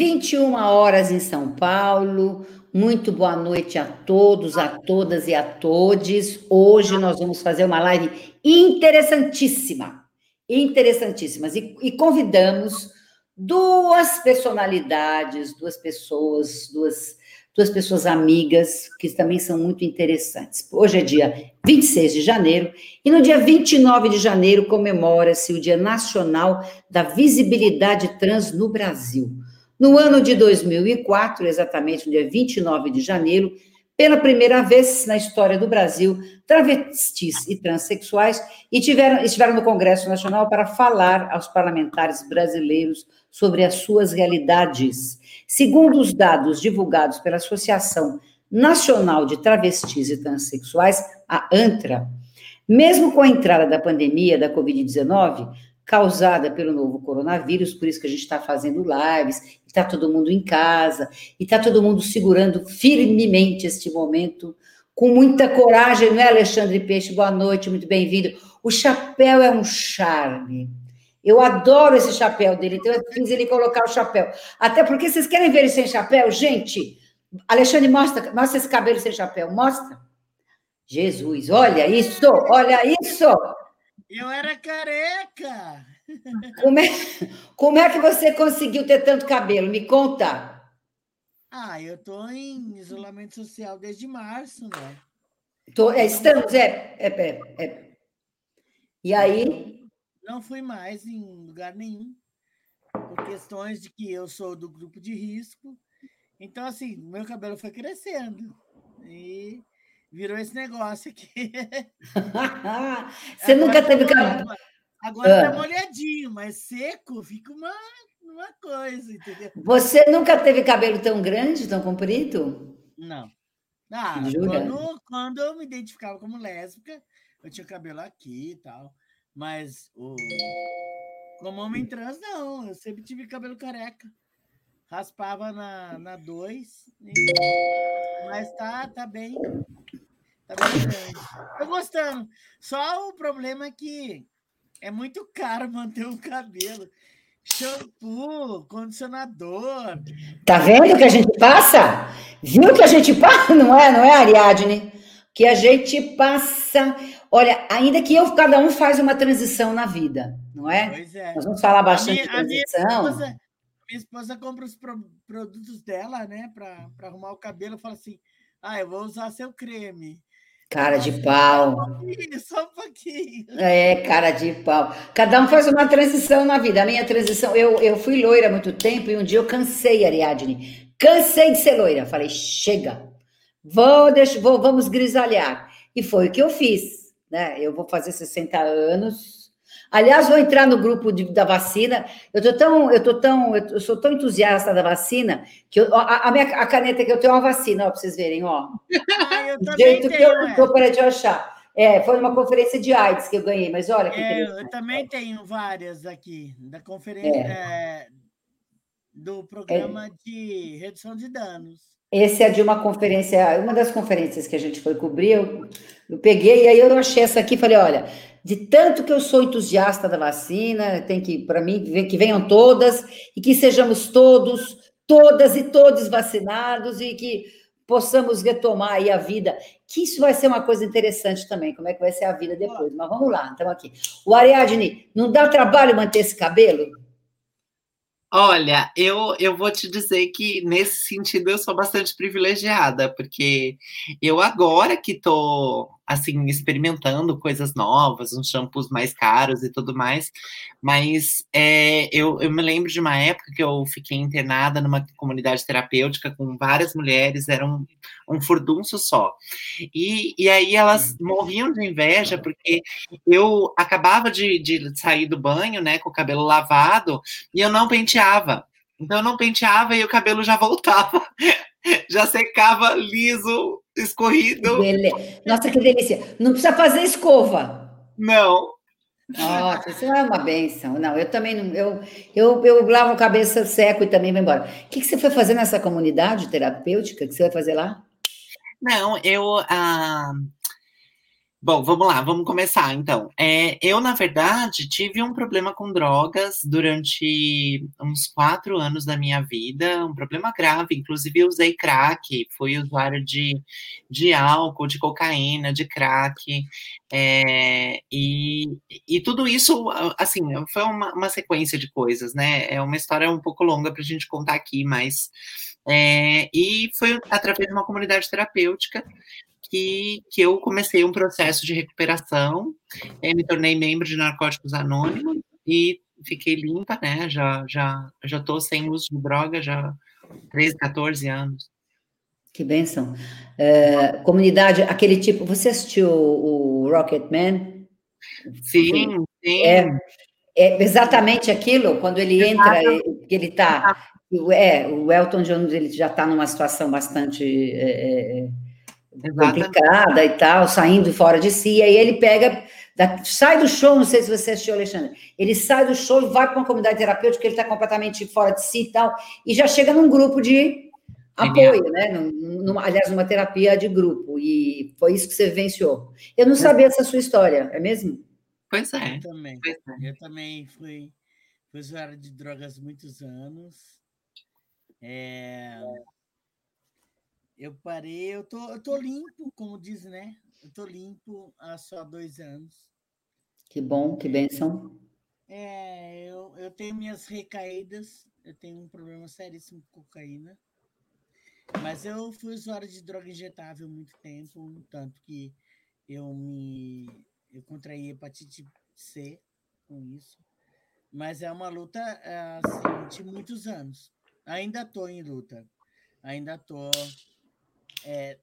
21 horas em São Paulo. Muito boa noite a todos, a todas e a todes. Hoje nós vamos fazer uma live interessantíssima, interessantíssimas. E, e convidamos duas personalidades, duas pessoas, duas, duas pessoas amigas que também são muito interessantes. Hoje é dia 26 de janeiro e no dia 29 de janeiro comemora-se o Dia Nacional da Visibilidade Trans no Brasil. No ano de 2004, exatamente no dia 29 de janeiro, pela primeira vez na história do Brasil, travestis e transexuais e tiveram, estiveram no Congresso Nacional para falar aos parlamentares brasileiros sobre as suas realidades. Segundo os dados divulgados pela Associação Nacional de Travestis e Transsexuais, a ANTRA, mesmo com a entrada da pandemia da Covid-19, causada pelo novo coronavírus, por isso que a gente está fazendo lives, está todo mundo em casa, e está todo mundo segurando firmemente este momento, com muita coragem, não é, Alexandre Peixe? Boa noite, muito bem-vindo. O chapéu é um charme. Eu adoro esse chapéu dele, então eu fiz ele colocar o chapéu. Até porque vocês querem ver ele sem chapéu? Gente, Alexandre, mostra, mostra esse cabelo sem chapéu, mostra. Jesus, olha isso, olha isso. Eu era careca. Como é, como é que você conseguiu ter tanto cabelo? Me conta. Ah, eu estou em isolamento social desde março, né? Tô, é, estamos, é, é, é, é. E aí? não fui mais em lugar nenhum, por questões de que eu sou do grupo de risco. Então, assim, meu cabelo foi crescendo e virou esse negócio aqui. Você agora nunca teve cabelo. Agora está ah. molhadinho, mas seco fica uma, uma coisa, entendeu? Você nunca teve cabelo tão grande, tão comprido? Não. Ah, quando, quando eu me identificava como lésbica, eu tinha cabelo aqui e tal. Mas o... como homem trans, não. Eu sempre tive cabelo careca. Raspava na 2. Na e... Mas tá, tá bem. Tá bem grande. Tô gostando. Só o problema é que é muito caro manter o cabelo. Shampoo, condicionador. Tá vendo que a gente passa? Viu que a gente passa? Não é, não é, Ariadne? Que a gente passa. Olha, ainda que eu, cada um faz uma transição na vida, não é? Pois é. Nós vamos falar bastante minha, de transição. Minha esposa, minha esposa, compra os pro, produtos dela, né, para arrumar o cabelo, fala assim: ah, eu vou usar seu creme. Cara de pau. Só um pouquinho, só um pouquinho. É, cara de pau. Cada um faz uma transição na vida. A minha transição, eu, eu fui loira há muito tempo e um dia eu cansei, Ariadne. Cansei de ser loira. Falei, chega. Vou, deixa, vou, vamos grisalhar. E foi o que eu fiz né? Eu vou fazer 60 anos. Aliás, vou entrar no grupo de, da vacina. Eu tô tão, eu tô tão, eu sou tão entusiasta da vacina que eu, a, a, minha a caneta que eu tenho é uma vacina, ó, para vocês verem, ó. Ah, Do jeito tenho, que eu é. tô para te achar. É, foi uma conferência de AIDS que eu ganhei, mas olha que é, Eu também tenho várias aqui, da conferência é. É, do programa de redução de danos. Esse é de uma conferência, uma das conferências que a gente foi cobrir, eu, eu peguei e aí eu achei essa aqui e falei, olha, de tanto que eu sou entusiasta da vacina, tem que, para mim, que venham todas e que sejamos todos, todas e todos vacinados e que possamos retomar aí a vida, que isso vai ser uma coisa interessante também, como é que vai ser a vida depois. Mas vamos lá, então aqui. O Ariadne, não dá trabalho manter esse cabelo? Olha, eu, eu vou te dizer que nesse sentido eu sou bastante privilegiada, porque eu agora que estou assim, experimentando coisas novas, uns shampoos mais caros e tudo mais. Mas é, eu, eu me lembro de uma época que eu fiquei internada numa comunidade terapêutica com várias mulheres, era um, um furdunço só. E, e aí elas morriam de inveja, porque eu acabava de, de sair do banho, né, com o cabelo lavado, e eu não penteava. Então eu não penteava e o cabelo já voltava. já secava liso, escorrido. Nossa, que delícia. Não precisa fazer escova. Não. Nossa, isso é uma benção. Não, eu também não. Eu, eu, eu lavo a cabeça seco e também vou embora. O que, que você foi fazer nessa comunidade terapêutica? que você vai fazer lá? Não, eu. Ah, Bom, vamos lá, vamos começar então. É, eu, na verdade, tive um problema com drogas durante uns quatro anos da minha vida, um problema grave. Inclusive, usei crack, fui usuário de, de álcool, de cocaína, de crack. É, e, e tudo isso, assim, foi uma, uma, sequência de coisas, né? É uma história um pouco longa para a gente contar aqui, mas. É, e foi através de uma comunidade terapêutica que, que eu comecei um processo de recuperação, eh, me tornei membro de Narcóticos Anônimos e fiquei limpa, né? Já já já estou sem uso de droga já 13, 14 anos. Que benção. É, comunidade, aquele tipo. Você assistiu o, o Rocket Man? Sim, sim. É, é exatamente aquilo, quando ele entra, que ele está. É, o Elton John ele já está numa situação bastante. É, é, complicada e tal, saindo fora de si, e aí ele pega, da, sai do show, não sei se você assistiu, Alexandre, ele sai do show e vai para uma comunidade terapêutica, ele está completamente fora de si e tal, e já chega num grupo de apoio, né? Numa, aliás, numa terapia de grupo, e foi isso que você vivenciou. Eu não sabia essa sua história, é mesmo? Pois é. Eu também. É. Eu também fui, fui usuário de drogas muitos anos. É, eu parei, eu tô, eu tô limpo, como diz, né? Eu tô limpo há só dois anos. Que bom, que benção. É, eu, eu tenho minhas recaídas, eu tenho um problema seríssimo com cocaína. Mas eu fui usuário de droga injetável muito tempo, tanto que eu me eu contraí hepatite C com isso. Mas é uma luta assim, de muitos anos. Ainda estou em luta. Ainda estou é,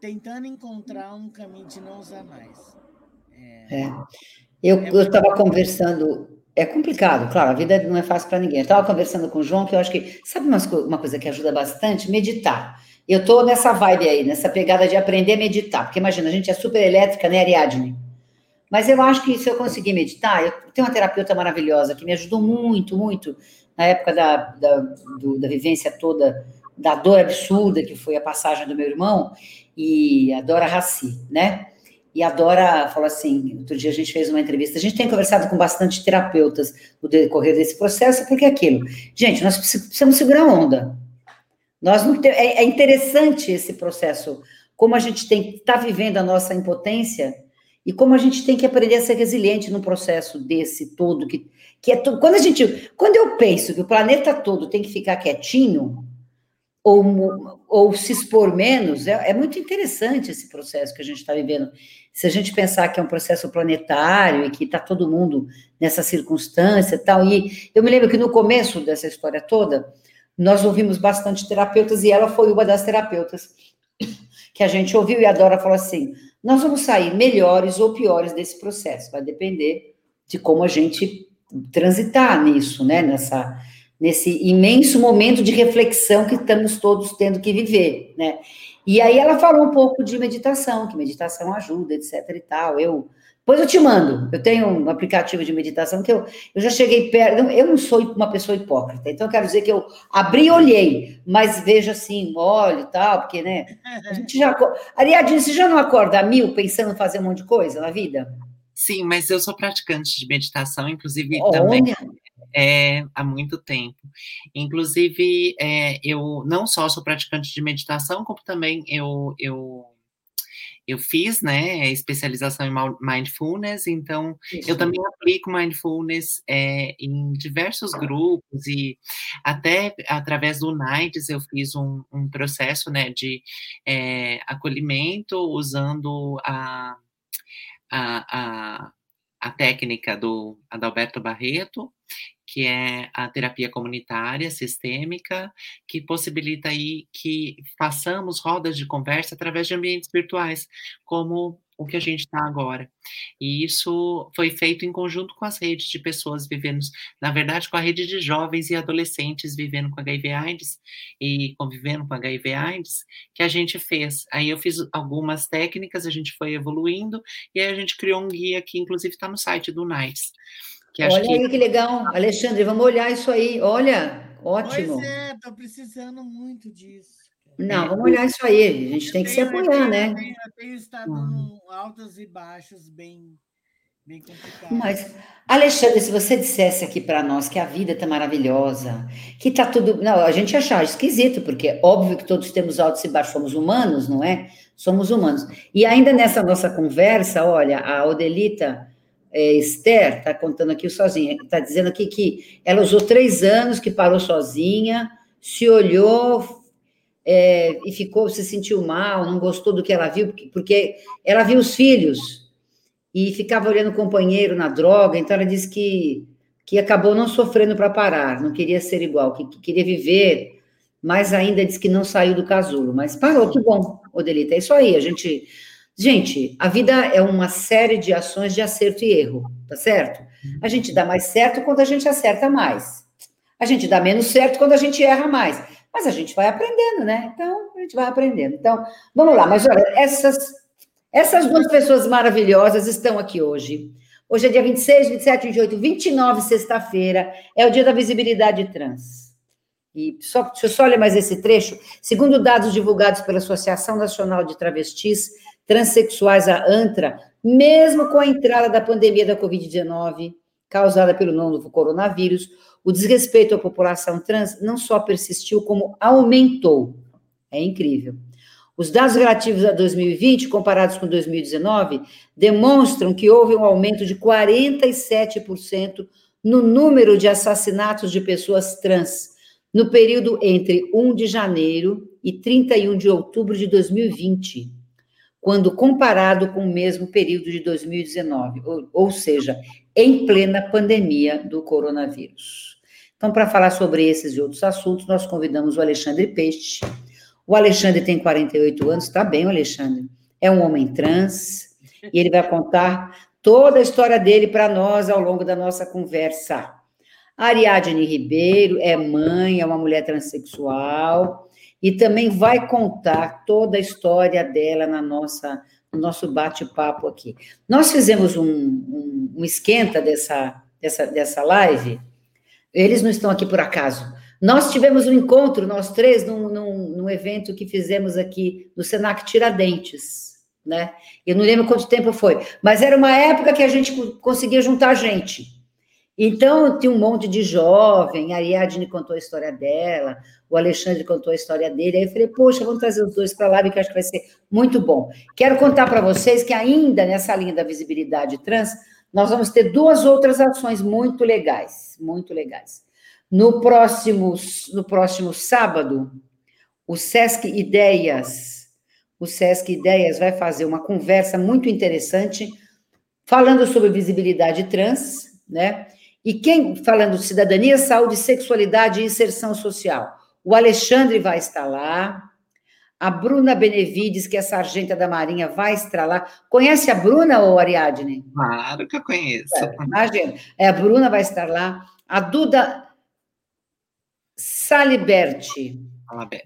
tentando encontrar um caminho de não usar mais. É, é. Eu é estava conversando. É complicado, claro, a vida não é fácil para ninguém. Eu estava conversando com o João, que eu acho que. Sabe uma, uma coisa que ajuda bastante? Meditar. Eu estou nessa vibe aí, nessa pegada de aprender a meditar. Porque imagina, a gente é super elétrica, né, Ariadne? Mas eu acho que se eu conseguir meditar, eu tenho uma terapeuta maravilhosa que me ajudou muito, muito na época da, da, do, da vivência toda da dor absurda que foi a passagem do meu irmão, e a Raci, né? E a Dora falou assim: outro dia a gente fez uma entrevista, a gente tem conversado com bastante terapeutas no decorrer desse processo, porque é aquilo, gente, nós precisamos segurar a onda. Nós não tem, é, é interessante esse processo, como a gente tem que estar tá vivendo a nossa impotência e como a gente tem que aprender a ser resiliente num processo desse todo que, que é tudo. Quando a gente, quando eu penso que o planeta todo tem que ficar quietinho, ou, ou se expor menos, é, é muito interessante esse processo que a gente está vivendo. Se a gente pensar que é um processo planetário e que está todo mundo nessa circunstância e tal, e eu me lembro que no começo dessa história toda, nós ouvimos bastante terapeutas, e ela foi uma das terapeutas que a gente ouviu, e a Dora falou assim: nós vamos sair melhores ou piores desse processo, vai depender de como a gente transitar nisso, né? Nessa, nesse imenso momento de reflexão que estamos todos tendo que viver, né? E aí ela falou um pouco de meditação, que meditação ajuda, etc e tal. Eu, depois eu te mando. Eu tenho um aplicativo de meditação que eu, eu já cheguei perto. Eu não sou uma pessoa hipócrita, então eu quero dizer que eu abri e olhei, mas vejo assim, olho e tal, porque, né? A gente já. Ariadne, você já não acorda a mil pensando em fazer um monte de coisa na vida? Sim, mas eu sou praticante de meditação, inclusive Olha. também é, há muito tempo. Inclusive, é, eu não só sou praticante de meditação, como também eu, eu, eu fiz né, especialização em mindfulness, então Isso. eu também aplico mindfulness é, em diversos grupos e até através do NIDES eu fiz um, um processo né, de é, acolhimento usando a, a, a a técnica do Adalberto Barreto que é a terapia comunitária sistêmica, que possibilita aí que façamos rodas de conversa através de ambientes virtuais, como o que a gente está agora. E isso foi feito em conjunto com as redes de pessoas vivendo, na verdade, com a rede de jovens e adolescentes vivendo com HIV/AIDS e convivendo com HIV/AIDS, que a gente fez. Aí eu fiz algumas técnicas, a gente foi evoluindo e aí a gente criou um guia que, inclusive, está no site do NICE que Olha que... aí que legal, Alexandre, vamos olhar isso aí. Olha, Ótimo. Pois é, tô precisando muito disso. Não, vamos olhar isso aí. A gente tem que se apoiar, eu né? Eu tenho, eu tenho estado hum. altos e baixos bem Bem complicado. Mas, Alexandre, se você dissesse aqui para nós que a vida está maravilhosa, que está tudo. Não, a gente achar esquisito, porque é óbvio que todos temos altos e baixos, somos humanos, não é? Somos humanos. E ainda nessa nossa conversa, olha, a Odelita é, Esther está contando aqui sozinha, está dizendo aqui que ela usou três anos, que parou sozinha, se olhou é, e ficou, se sentiu mal, não gostou do que ela viu, porque, porque ela viu os filhos e ficava olhando o companheiro na droga, então ela disse que, que acabou não sofrendo para parar, não queria ser igual, que, que, queria viver, mas ainda disse que não saiu do casulo, mas parou, que bom, Odelita, é isso aí, a gente... Gente, a vida é uma série de ações de acerto e erro, tá certo? A gente dá mais certo quando a gente acerta mais. A gente dá menos certo quando a gente erra mais. Mas a gente vai aprendendo, né? Então, a gente vai aprendendo. Então, vamos lá. Mas olha, essas essas duas pessoas maravilhosas estão aqui hoje. Hoje é dia 26, 27, 28, 29, sexta-feira, é o dia da visibilidade trans. E só, deixa eu só ler mais esse trecho. Segundo dados divulgados pela Associação Nacional de Travestis Transsexuais, a ANTRA, mesmo com a entrada da pandemia da Covid-19, causada pelo novo coronavírus, o desrespeito à população trans não só persistiu, como aumentou. É incrível. Os dados relativos a 2020, comparados com 2019, demonstram que houve um aumento de 47% no número de assassinatos de pessoas trans no período entre 1 de janeiro e 31 de outubro de 2020, quando comparado com o mesmo período de 2019, ou, ou seja, em plena pandemia do coronavírus. Então, para falar sobre esses e outros assuntos, nós convidamos o Alexandre Peixe, o Alexandre tem 48 anos, está bem, o Alexandre. É um homem trans e ele vai contar toda a história dele para nós ao longo da nossa conversa. Ariadne Ribeiro é mãe, é uma mulher transexual e também vai contar toda a história dela na nossa no nosso bate-papo aqui. Nós fizemos um, um, um esquenta dessa, dessa, dessa live. Eles não estão aqui por acaso. Nós tivemos um encontro, nós três, num, num, num evento que fizemos aqui no Senac Tiradentes, né? Eu não lembro quanto tempo foi, mas era uma época que a gente conseguia juntar gente. Então, tinha um monte de jovem, a Ariadne contou a história dela, o Alexandre contou a história dele, aí eu falei, poxa, vamos trazer os dois para lá, porque acho que vai ser muito bom. Quero contar para vocês que ainda nessa linha da visibilidade trans, nós vamos ter duas outras ações muito legais, muito legais. No próximo, no próximo sábado, o Sesc Ideias, o Sesc Ideias vai fazer uma conversa muito interessante falando sobre visibilidade trans, né? E quem falando de cidadania, saúde, sexualidade e inserção social. O Alexandre vai estar lá. A Bruna Benevides, que é sargenta da Marinha, vai estar lá. Conhece a Bruna ou Ariadne? Claro que eu conheço. É, imagina. É, a Bruna vai estar lá. A Duda Saliberti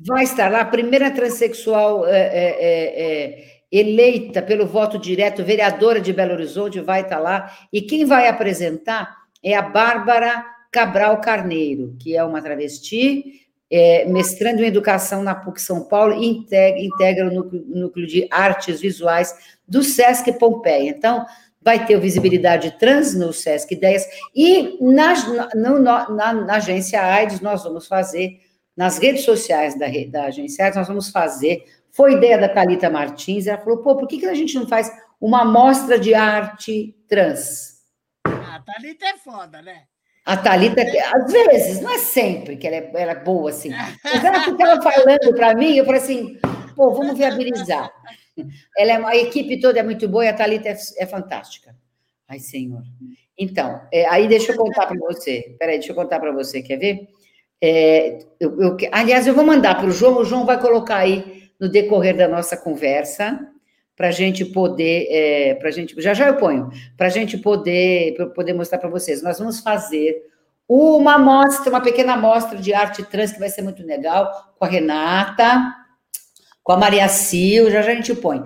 vai estar lá, a primeira transexual é, é, é, é, eleita pelo voto direto, vereadora de Belo Horizonte, vai estar lá. E quem vai apresentar é a Bárbara Cabral Carneiro, que é uma travesti, é, mestrando em educação na PUC São Paulo e integra, integra o núcleo, núcleo de artes visuais do SESC Pompeia. Então, vai ter Visibilidade Trans no Sesc Ideias, e na, na, na, agência AIDS nós vamos fazer, nas redes sociais da, da agência AIDS, nós vamos fazer, foi ideia da Thalita Martins, ela falou, pô, por que, que a gente não faz uma mostra de arte trans? Thalita é foda, né? A Thalita, às vezes, não é sempre que ela é, ela é boa assim. Mas ela ficava falando para mim, eu falei assim, pô, vamos viabilizar. Ela é, a equipe toda é muito boa e a Thalita é, é fantástica. Ai, Senhor. Então, é, aí deixa eu contar para você. Peraí, deixa eu contar para você, quer ver? É, eu, eu, aliás, eu vou mandar para o João, o João vai colocar aí no decorrer da nossa conversa, para a gente poder, é, para gente, já já eu ponho, para a gente poder, poder mostrar para vocês. Nós vamos fazer uma mostra, uma pequena mostra de arte trans que vai ser muito legal, com a Renata, com a Maria Sil, já, já a gente põe.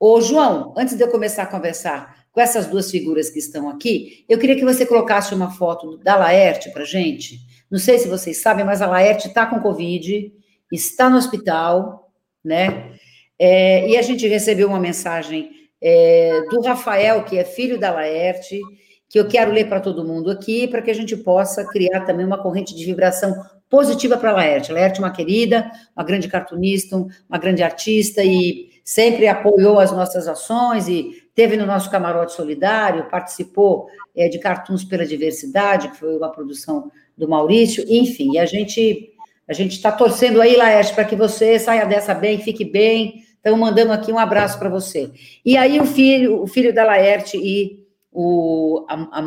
Ô, João, antes de eu começar a conversar com essas duas figuras que estão aqui, eu queria que você colocasse uma foto da Laerte para gente. Não sei se vocês sabem, mas a Laerte está com Covid, está no hospital, né? É, e a gente recebeu uma mensagem é, do Rafael, que é filho da Laerte, que eu quero ler para todo mundo aqui, para que a gente possa criar também uma corrente de vibração positiva para a Laerte. Laerte é uma querida, uma grande cartunista, uma grande artista e sempre apoiou as nossas ações e teve no nosso camarote solidário, participou é, de Cartoons pela Diversidade, que foi uma produção do Maurício, enfim, a gente a gente está torcendo aí, Laerte, para que você saia dessa bem, fique bem. Então, mandando aqui um abraço para você. E aí, o filho, o filho da Laerte e o, a, a,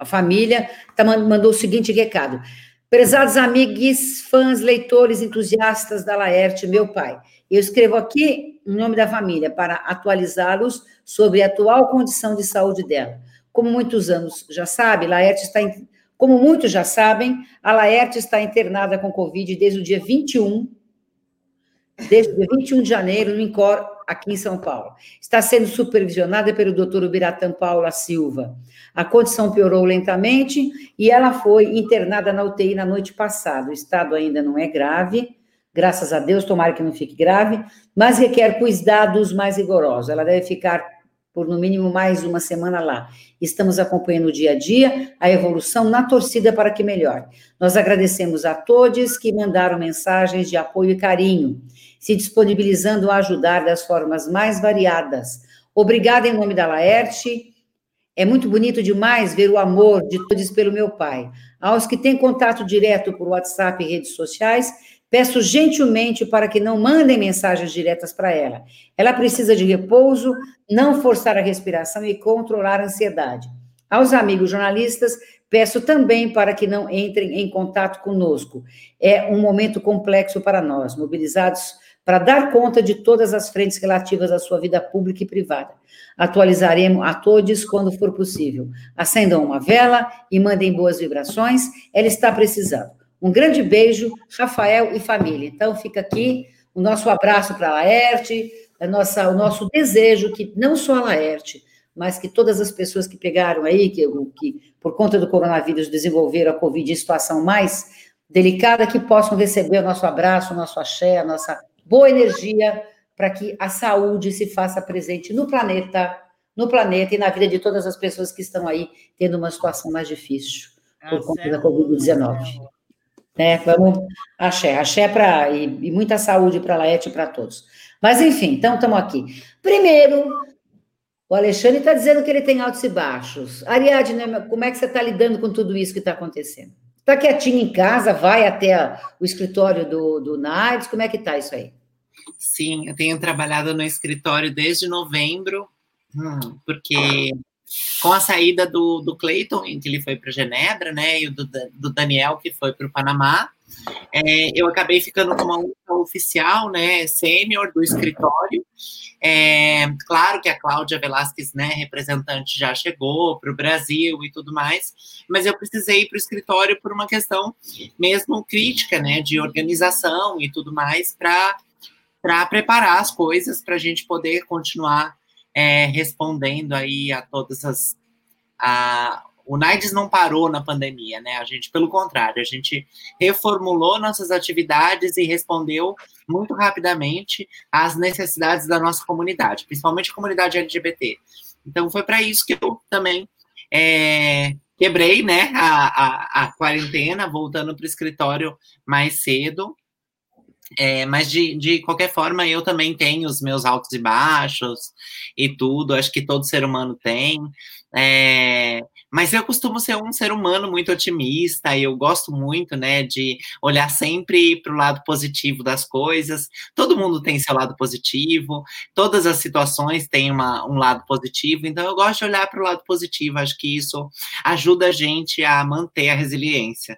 a família tá, mandou o seguinte recado. Prezados amigos, fãs, leitores, entusiastas da Laerte, meu pai, eu escrevo aqui em nome da família para atualizá-los sobre a atual condição de saúde dela. Como muitos anos já sabe, Laerte está como muitos já sabem, a Laerte está internada com Covid desde o dia 21, desde o dia 21 de janeiro, no INCOR, aqui em São Paulo. Está sendo supervisionada pelo doutor Ubiratã Paula Silva. A condição piorou lentamente e ela foi internada na UTI na noite passada. O estado ainda não é grave, graças a Deus, tomara que não fique grave, mas requer cuidados mais rigorosos. Ela deve ficar por no mínimo mais uma semana lá. Estamos acompanhando dia a dia, a evolução na torcida para que melhore. Nós agradecemos a todos que mandaram mensagens de apoio e carinho, se disponibilizando a ajudar das formas mais variadas. Obrigada em nome da Laerte é muito bonito demais ver o amor de todos pelo meu pai. Aos que têm contato direto por WhatsApp e redes sociais, peço gentilmente para que não mandem mensagens diretas para ela. Ela precisa de repouso, não forçar a respiração e controlar a ansiedade. Aos amigos jornalistas, peço também para que não entrem em contato conosco. É um momento complexo para nós, mobilizados para dar conta de todas as frentes relativas à sua vida pública e privada. Atualizaremos a todos quando for possível. Acendam uma vela e mandem boas vibrações, ela está precisando. Um grande beijo, Rafael e família. Então, fica aqui o nosso abraço para a Laerte, a nossa, o nosso desejo que não só a Laerte, mas que todas as pessoas que pegaram aí, que, que por conta do coronavírus desenvolveram a Covid em situação mais delicada, que possam receber o nosso abraço, o nosso axé, a nossa boa energia para que a saúde se faça presente no planeta, no planeta e na vida de todas as pessoas que estão aí tendo uma situação mais difícil por ah, conta da Covid-19. Né? Vamos, axé, axé para e, e, muita saúde para Laete e para todos. Mas, enfim, então estamos aqui. Primeiro, o Alexandre está dizendo que ele tem altos e baixos. Ariadne, como é que você está lidando com tudo isso que está acontecendo? Está quietinho em casa, vai até o escritório do, do NAIDS, como é que está isso aí? Sim, eu tenho trabalhado no escritório desde novembro, hum, porque com a saída do, do Clayton, em que ele foi para Genebra, né, e do, do Daniel, que foi para o Panamá, é, eu acabei ficando como uma oficial, né, sênior do escritório. É, claro que a Cláudia Velasquez, né, representante, já chegou para o Brasil e tudo mais, mas eu precisei ir para o escritório por uma questão mesmo crítica, né, de organização e tudo mais, para preparar as coisas para a gente poder continuar é, respondendo aí a todas as. A, o NAIDS não parou na pandemia, né? A gente, pelo contrário, a gente reformulou nossas atividades e respondeu muito rapidamente às necessidades da nossa comunidade, principalmente a comunidade LGBT. Então, foi para isso que eu também é, quebrei né, a, a, a quarentena, voltando para o escritório mais cedo é, mas de, de qualquer forma, eu também tenho os meus altos e baixos e tudo, acho que todo ser humano tem. É, mas eu costumo ser um ser humano muito otimista e eu gosto muito, né, de olhar sempre para o lado positivo das coisas. Todo mundo tem seu lado positivo, todas as situações têm uma, um lado positivo, então eu gosto de olhar para o lado positivo, acho que isso ajuda a gente a manter a resiliência.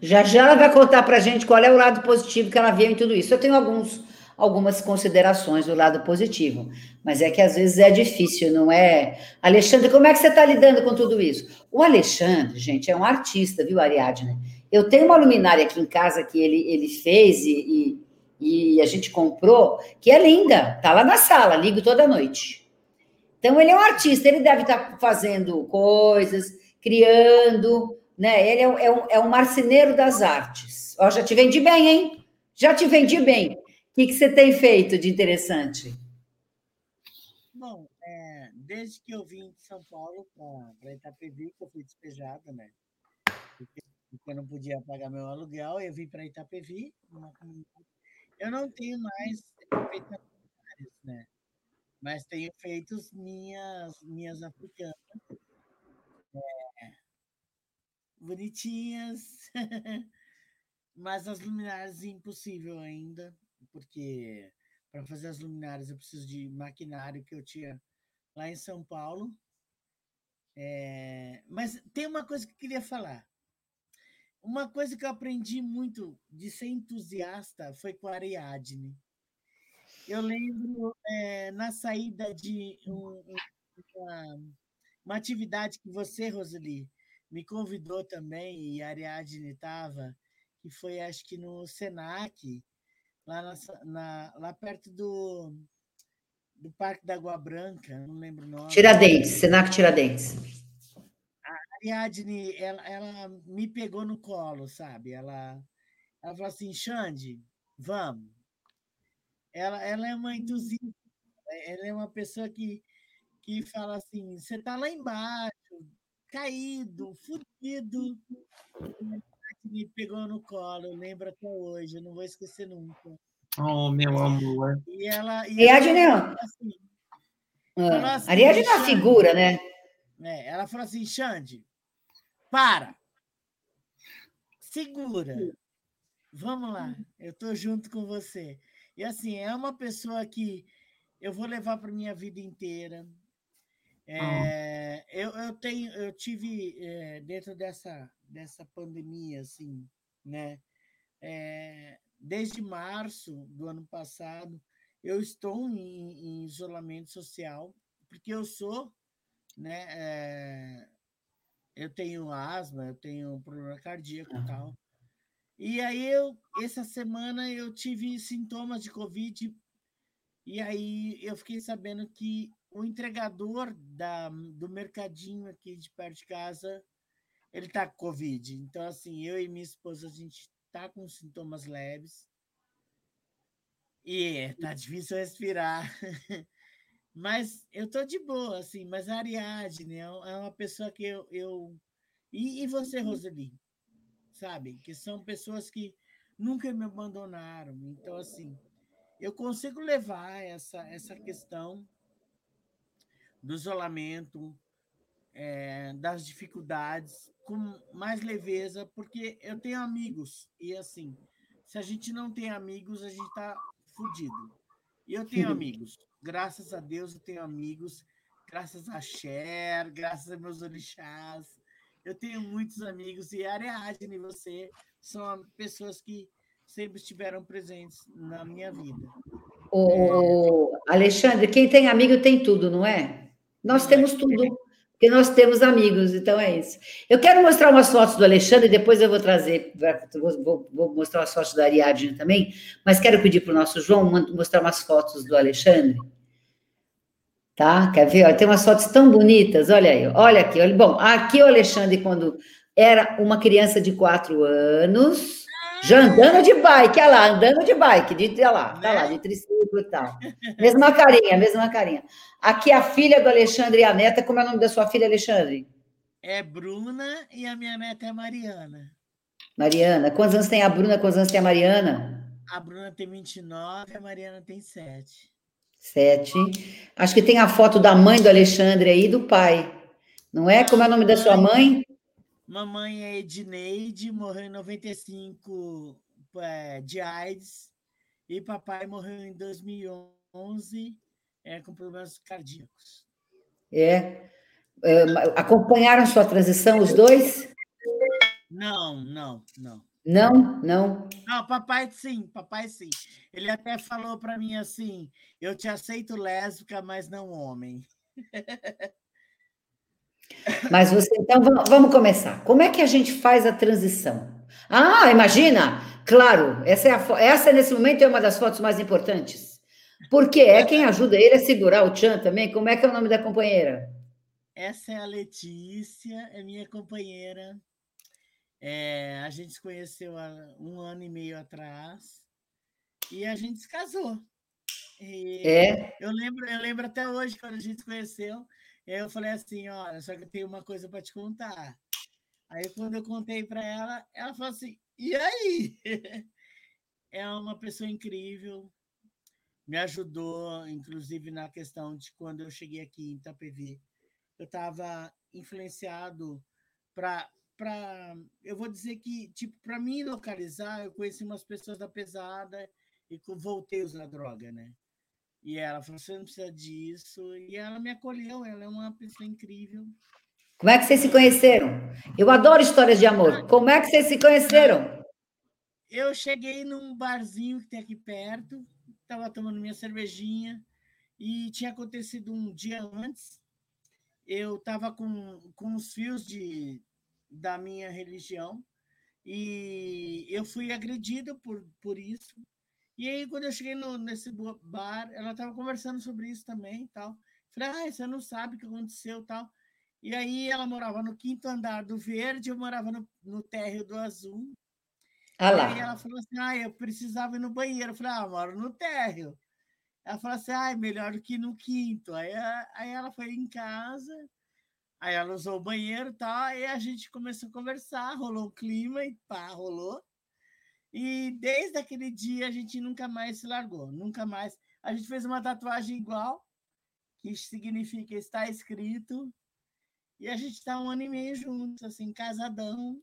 Já já ela vai contar para a gente qual é o lado positivo que ela vê em tudo isso. Eu tenho alguns, algumas considerações do lado positivo, mas é que às vezes é difícil, não é? Alexandre, como é que você está lidando com tudo isso? O Alexandre, gente, é um artista, viu, Ariadne? Eu tenho uma luminária aqui em casa que ele, ele fez e, e, e a gente comprou, que é linda, tá lá na sala, ligo toda noite. Então, ele é um artista, ele deve estar fazendo coisas, criando, né? Ele é, é, um, é um marceneiro das artes. Ó, já te vendi bem, hein? Já te vendi bem. O que, que você tem feito de interessante? Bom, é, desde que eu vim de São Paulo para Itapevi, que eu fui despejada, né? Porque eu não podia pagar meu aluguel, eu vim para Itapevi, Eu não tenho mais feito né? Mas tenho feito minhas, minhas africanas. É, bonitinhas. Mas as luminárias impossível ainda, porque para fazer as luminárias eu preciso de maquinário que eu tinha lá em São Paulo. É, mas tem uma coisa que eu queria falar. Uma coisa que eu aprendi muito de ser entusiasta foi com a Ariadne. Eu lembro é, na saída de um, uma, uma, atividade que você, Roseli, me convidou também, e a Ariadne estava, que foi acho que no Senac, lá, na, na, lá perto do, do Parque da Água Branca, não lembro o nome. Tiradentes, Senac Tiradentes. A Ariadne, ela, ela me pegou no colo, sabe? Ela, ela falou assim, Xande, vamos. Ela, ela é uma entusiasta, ela é uma pessoa que, que fala assim, você está lá embaixo, caído, fudido, me pegou no colo, eu lembro até hoje, eu não vou esquecer nunca. Oh, meu amor. E ela. E Ariadne, ela, assim, ah, assim, Ariadne é uma figura, né? É, ela falou assim: Xande, para, segura, vamos lá, eu tô junto com você. E assim, é uma pessoa que eu vou levar para minha vida inteira. É, eu, eu tenho, eu tive é, dentro dessa, dessa pandemia, assim, né? É, desde março do ano passado, eu estou em, em isolamento social, porque eu sou, né? Eu tenho asma, eu tenho problema cardíaco e tal. E aí eu, essa semana eu tive sintomas de Covid, e aí eu fiquei sabendo que o entregador da, do mercadinho aqui de perto de casa, ele tá com Covid. Então, assim, eu e minha esposa, a gente tá com sintomas leves. E tá difícil respirar. mas eu tô de boa, assim. Mas a Ariadne é, é uma pessoa que eu. eu... E, e você, Roseli? Sabe? Que são pessoas que nunca me abandonaram. Então, assim, eu consigo levar essa, essa questão do isolamento, é, das dificuldades com mais leveza, porque eu tenho amigos e assim, se a gente não tem amigos, a gente está fudido. E eu tenho amigos, graças a Deus eu tenho amigos, graças a Cher, graças a meus orixás, eu tenho muitos amigos e a Ariadne e você são pessoas que sempre estiveram presentes na minha vida. O Alexandre, quem tem amigo tem tudo, não é? Nós temos tudo, porque nós temos amigos, então é isso. Eu quero mostrar umas fotos do Alexandre, depois eu vou trazer, vou, vou mostrar as fotos da Ariadne também, mas quero pedir para o nosso João mostrar umas fotos do Alexandre. Tá? Quer ver? Olha, tem umas fotos tão bonitas, olha aí, olha aqui. Olha. Bom, aqui o Alexandre, quando era uma criança de quatro anos, já andando de bike, olha lá, andando de bike, de, olha lá, tá lá, de triciclo e tal. Mesma carinha, mesma carinha. Aqui a filha do Alexandre e a neta, como é o nome da sua filha, Alexandre? É Bruna e a minha neta é Mariana. Mariana. Quantos anos tem a Bruna, quantos anos tem a Mariana? A Bruna tem 29, a Mariana tem 7. 7. Acho que tem a foto da mãe do Alexandre aí e do pai. Não é? Como é o nome da sua mãe? Mamãe é Edneide, morreu em 95 é, de AIDS. E papai morreu em 2011 é, com problemas cardíacos. É. é. Acompanharam sua transição os dois? Não, não, não. Não, não. Não, papai sim, papai sim. Ele até falou para mim assim: eu te aceito lésbica, mas não homem. Mas você, então, vamos começar. Como é que a gente faz a transição? Ah, imagina! Claro, essa é, a, essa nesse momento é uma das fotos mais importantes. Porque é quem ajuda ele a segurar o Tchan também. Como é que é o nome da companheira? Essa é a Letícia, é minha companheira. É, a gente se conheceu há um ano e meio atrás e a gente se casou. E é. Eu lembro, eu lembro até hoje quando a gente se conheceu. Eu falei assim, olha, só que eu tenho uma coisa para te contar. Aí quando eu contei para ela, ela falou assim: "E aí?" É uma pessoa incrível. Me ajudou, inclusive na questão de quando eu cheguei aqui em Itapevi, eu estava influenciado para para eu vou dizer que tipo para mim localizar eu conheci umas pessoas da pesada e voltei a usar droga né e ela falou você não precisa disso e ela me acolheu ela é uma pessoa incrível. Como é que vocês se conheceram? Eu adoro histórias de amor. Como é que vocês se conheceram? Eu cheguei num barzinho que tem aqui perto estava tomando minha cervejinha e tinha acontecido um dia antes eu estava com, com os fios de, da minha religião e eu fui agredida por, por isso. E aí, quando eu cheguei no, nesse bar, ela estava conversando sobre isso também e tal. Falei, ah, você não sabe o que aconteceu tal. E aí, ela morava no quinto andar do verde, eu morava no, no térreo do azul. Ah lá. E aí, ela falou assim, ah, eu precisava ir no banheiro. Eu falei, ah, eu moro no térreo. Ela falou assim, ah, melhor do que no quinto. Aí, aí ela foi em casa, aí ela usou o banheiro e tal, aí a gente começou a conversar, rolou o clima e pá, rolou. E desde aquele dia a gente nunca mais se largou, nunca mais. A gente fez uma tatuagem igual, que significa está escrito, e a gente está um ano e meio juntos, assim, casadão,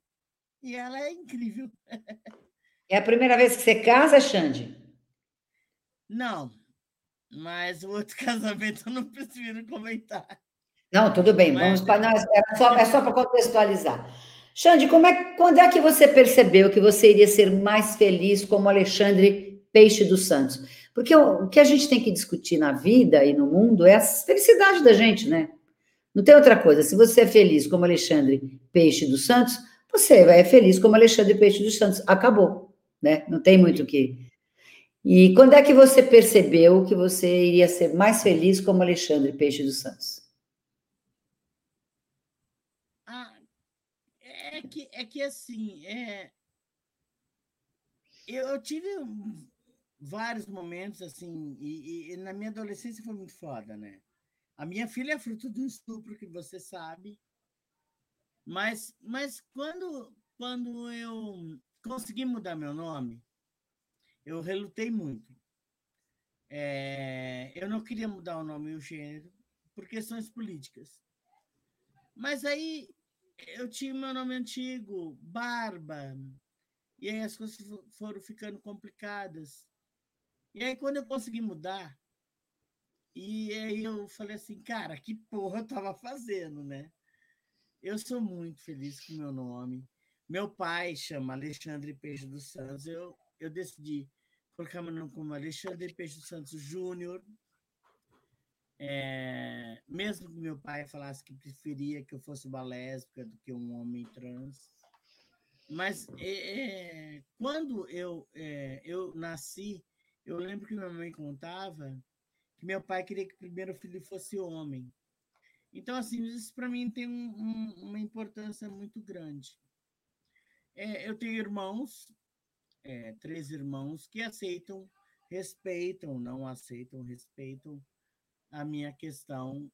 e ela é incrível. É a primeira vez que você casa, Xande? Não, mas o outro casamento eu não prefiro comentar. Não, tudo bem, mas... vamos para. É só, é só para contextualizar. Xande, é, quando é que você percebeu que você iria ser mais feliz como Alexandre Peixe dos Santos? Porque o, que a gente tem que discutir na vida e no mundo é a felicidade da gente, né? Não tem outra coisa. Se você é feliz como Alexandre Peixe dos Santos, você é feliz como Alexandre Peixe dos Santos. Acabou, né? Não tem muito o que e quando é que você percebeu que você iria ser mais feliz como Alexandre Peixe dos Santos? Ah, é que, é que assim, é, eu, tive vários momentos assim, e, e, na minha adolescência foi muito foda, né? A minha filha é fruto de um estupro, que você sabe. Mas, mas quando, quando eu consegui mudar meu nome, eu relutei muito. É, eu não queria mudar o nome e o gênero por questões políticas. Mas aí eu tinha meu nome antigo, Barba, e aí as coisas foram ficando complicadas. E aí quando eu consegui mudar, e aí eu falei assim, cara, que porra eu tava fazendo, né? Eu sou muito feliz com meu nome. Meu pai chama Alexandre Peixe dos Santos. Eu, eu decidi colocar meu nome como Alexandre Peixe dos Santos Júnior. É, mesmo que meu pai falasse que preferia que eu fosse uma lésbica do que um homem trans. Mas é, é quando eu, é, eu nasci, eu lembro que minha mãe contava que meu pai queria que o primeiro filho fosse homem. Então, assim, isso para mim tem um, um, uma importância muito grande. É, eu tenho irmãos, é, três irmãos que aceitam, respeitam, não aceitam, respeitam a minha questão.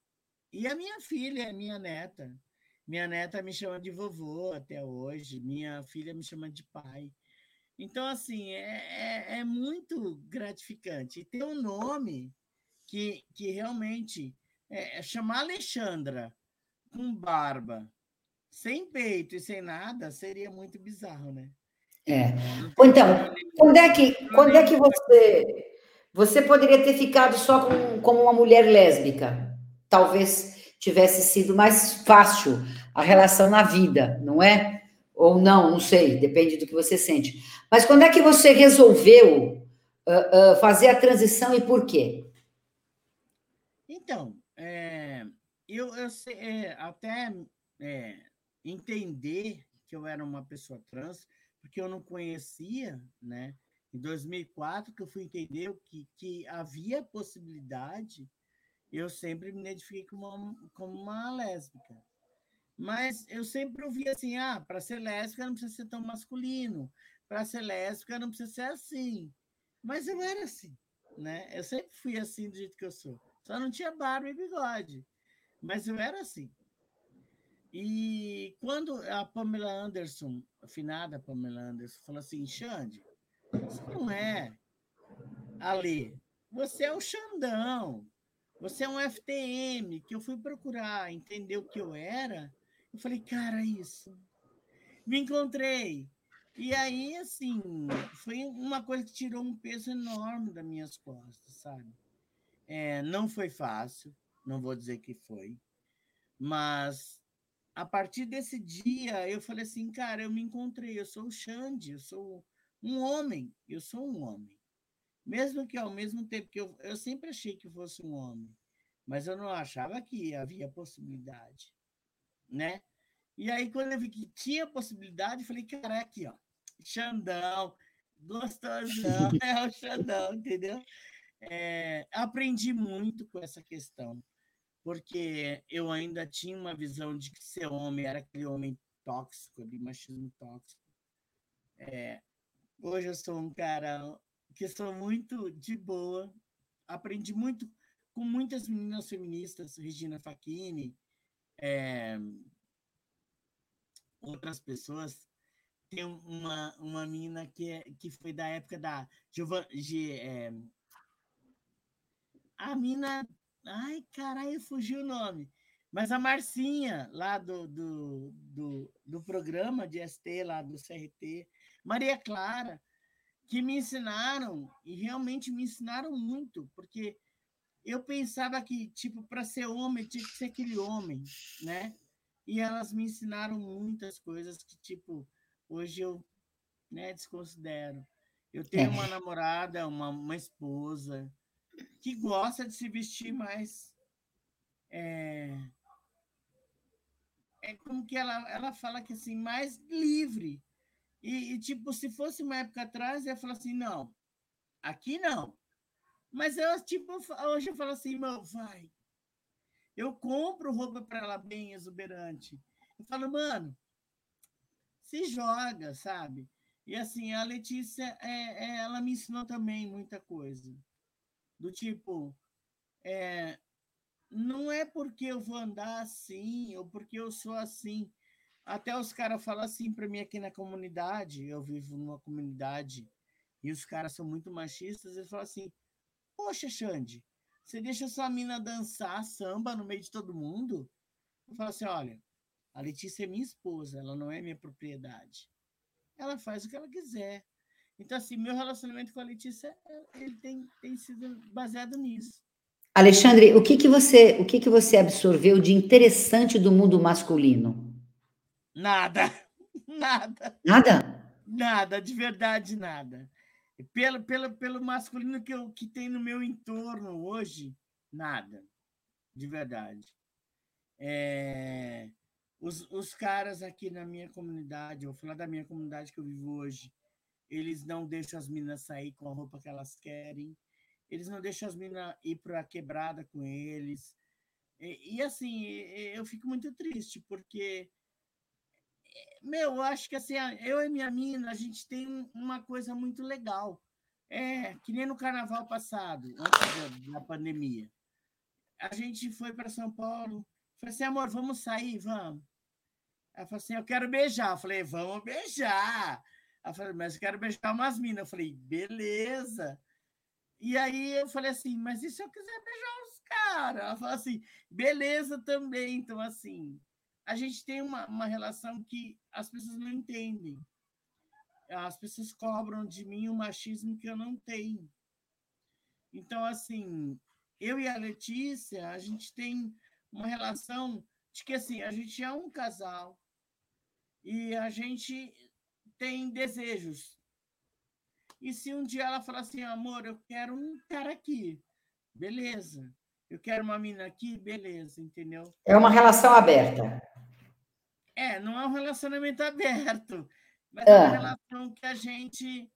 E a minha filha, a minha neta. Minha neta me chama de vovô até hoje, minha filha me chama de pai. Então, assim, é, é, é muito gratificante. E ter um nome que, que realmente é, é chamar Alexandra com barba, sem peito e sem nada, seria muito bizarro, né? É. Então, quando é que, quando é que você você poderia ter ficado só com, como uma mulher lésbica? Talvez tivesse sido mais fácil a relação na vida, não é? Ou não, não sei, depende do que você sente. Mas quando é que você resolveu uh, uh, fazer a transição e por quê? Então, é, eu, eu sei, é, até é, entender que eu era uma pessoa trans, porque eu não conhecia, né? Em 2004, que eu fui entender que, que havia possibilidade, eu sempre me identifiquei como uma, como uma lésbica. Mas eu sempre ouvi assim: ah, para ser lésbica não precisa ser tão masculino, para ser lésbica não precisa ser assim. Mas eu era assim, né? Eu sempre fui assim do jeito que eu sou. Só não tinha barba e bigode. Mas eu era assim. E quando a Pamela Anderson, a finada Pamela Anderson, falou assim: Xande, você não é Ali, você é o Xandão, você é um FTM, que eu fui procurar entender o que eu era. Eu falei, cara, isso. Me encontrei. E aí, assim, foi uma coisa que tirou um peso enorme das minhas costas, sabe? É, não foi fácil, não vou dizer que foi, mas a partir desse dia eu falei assim, cara, eu me encontrei, eu sou o Xande, eu sou um homem, eu sou um homem. Mesmo que ao mesmo tempo que eu, eu sempre achei que fosse um homem, mas eu não achava que havia possibilidade, né? E aí, quando eu vi que tinha possibilidade, eu falei, cara, é aqui, ó, Xandão, gostosão, é o Xandão, entendeu? É, aprendi muito com essa questão porque eu ainda tinha uma visão de que ser homem era aquele homem tóxico, de machismo tóxico. É, hoje eu sou um cara que sou muito de boa, aprendi muito com muitas meninas feministas, Regina Facchini, é, outras pessoas. Tem uma, uma menina que, é, que foi da época da Giovanna. É, a mina Ai, caralho, fugiu o nome. Mas a Marcinha, lá do, do, do, do, programa de ST, lá do CRT, Maria Clara, que me ensinaram, e realmente me ensinaram muito, porque eu pensava que, tipo, para ser homem, tinha que ser aquele homem, né? E elas me ensinaram muitas coisas que, tipo, hoje eu né, desconsidero. Eu tenho é. uma namorada, uma, uma esposa, que gosta de se vestir mais. É, é como que ela, ela fala que assim, mais livre. E, e, tipo, se fosse uma época atrás, eu ia falar assim, não, aqui não. Mas eu, tipo, hoje eu falo assim, irmão, vai. Eu compro roupa para ela bem exuberante. Eu falo, mano, se joga, sabe? E assim, a Letícia, é, é, ela me ensinou também muita coisa do tipo, é, não é porque eu vou andar assim ou porque eu sou assim. Até os caras falam assim para mim aqui na comunidade, eu vivo numa comunidade e os caras são muito machistas, eles falam assim: Poxa, Xande, você deixa sua mina dançar samba no meio de todo mundo? Eu falo assim: Olha, a Letícia é minha esposa, ela não é minha propriedade. Ela faz o que ela quiser. Então, assim, meu relacionamento com a Letícia, ele tem, tem sido baseado nisso. Alexandre, o que, que você o que, que você absorveu de interessante do mundo masculino? Nada, nada. Nada? Nada, de verdade, nada. Pelo, pelo, pelo masculino que, eu, que tem no meu entorno hoje, nada, de verdade. É, os, os caras aqui na minha comunidade, vou falar da minha comunidade que eu vivo hoje, eles não deixam as meninas sair com a roupa que elas querem, eles não deixam as meninas ir para a quebrada com eles. E, e, assim, eu fico muito triste, porque, meu, eu acho que assim, eu e minha mina, a gente tem uma coisa muito legal. É, que nem no carnaval passado, antes da, pandemia. A gente foi para São Paulo, falei assim, amor, vamos sair? Vamos. Ela falou assim, eu quero beijar. Eu falei, vamos beijar. Ela falou, mas eu quero beijar umas minas. Eu falei, beleza. E aí eu falei assim, mas e se eu quiser beijar os caras? Ela falou assim, beleza também. Então, assim, a gente tem uma, uma relação que as pessoas não entendem. As pessoas cobram de mim um machismo que eu não tenho. Então, assim, eu e a Letícia, a gente tem uma relação de que, assim, a gente é um casal e a gente tem desejos. E se um dia ela falar assim, amor, eu quero um cara aqui, beleza. Eu quero uma mina aqui, beleza, entendeu? É uma relação aberta. É, não é um relacionamento aberto, mas é, é uma relação que a gente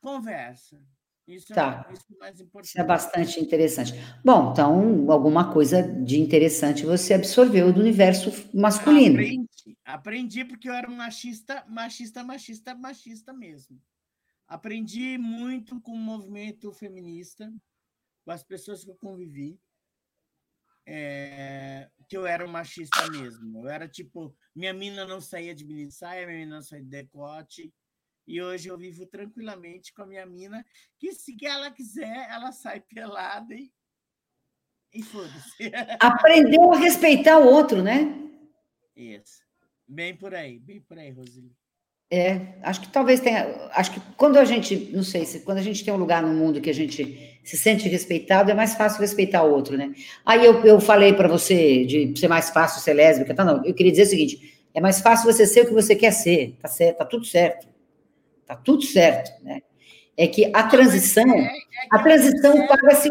conversa. Isso, é tá. é, isso é mais importante. Isso é bastante interessante. Bom, então, alguma coisa de interessante você absorveu do universo masculino. Aprendi, aprendi porque eu era um machista, machista, machista, machista mesmo. Aprendi muito com o movimento feminista, com as pessoas que eu convivi, é, que eu era um machista mesmo. Eu era tipo, minha mina não saía de mini saia, minha mina não saía de decote, e hoje eu vivo tranquilamente com a minha mina, que se ela quiser, ela sai pelada e, e foda-se. Aprendeu a respeitar o outro, né? Isso. Bem por aí, bem por aí, Roseli. É, acho que talvez tenha. Acho que quando a gente, não sei, se quando a gente tem um lugar no mundo que a gente se sente respeitado, é mais fácil respeitar o outro, né? Aí eu, eu falei para você de ser mais fácil ser lésbica, tá? Não, eu queria dizer o seguinte: é mais fácil você ser o que você quer ser, tá certo, tá tudo certo. Tá tudo certo, né? É que a transição, é, é a transição paga-se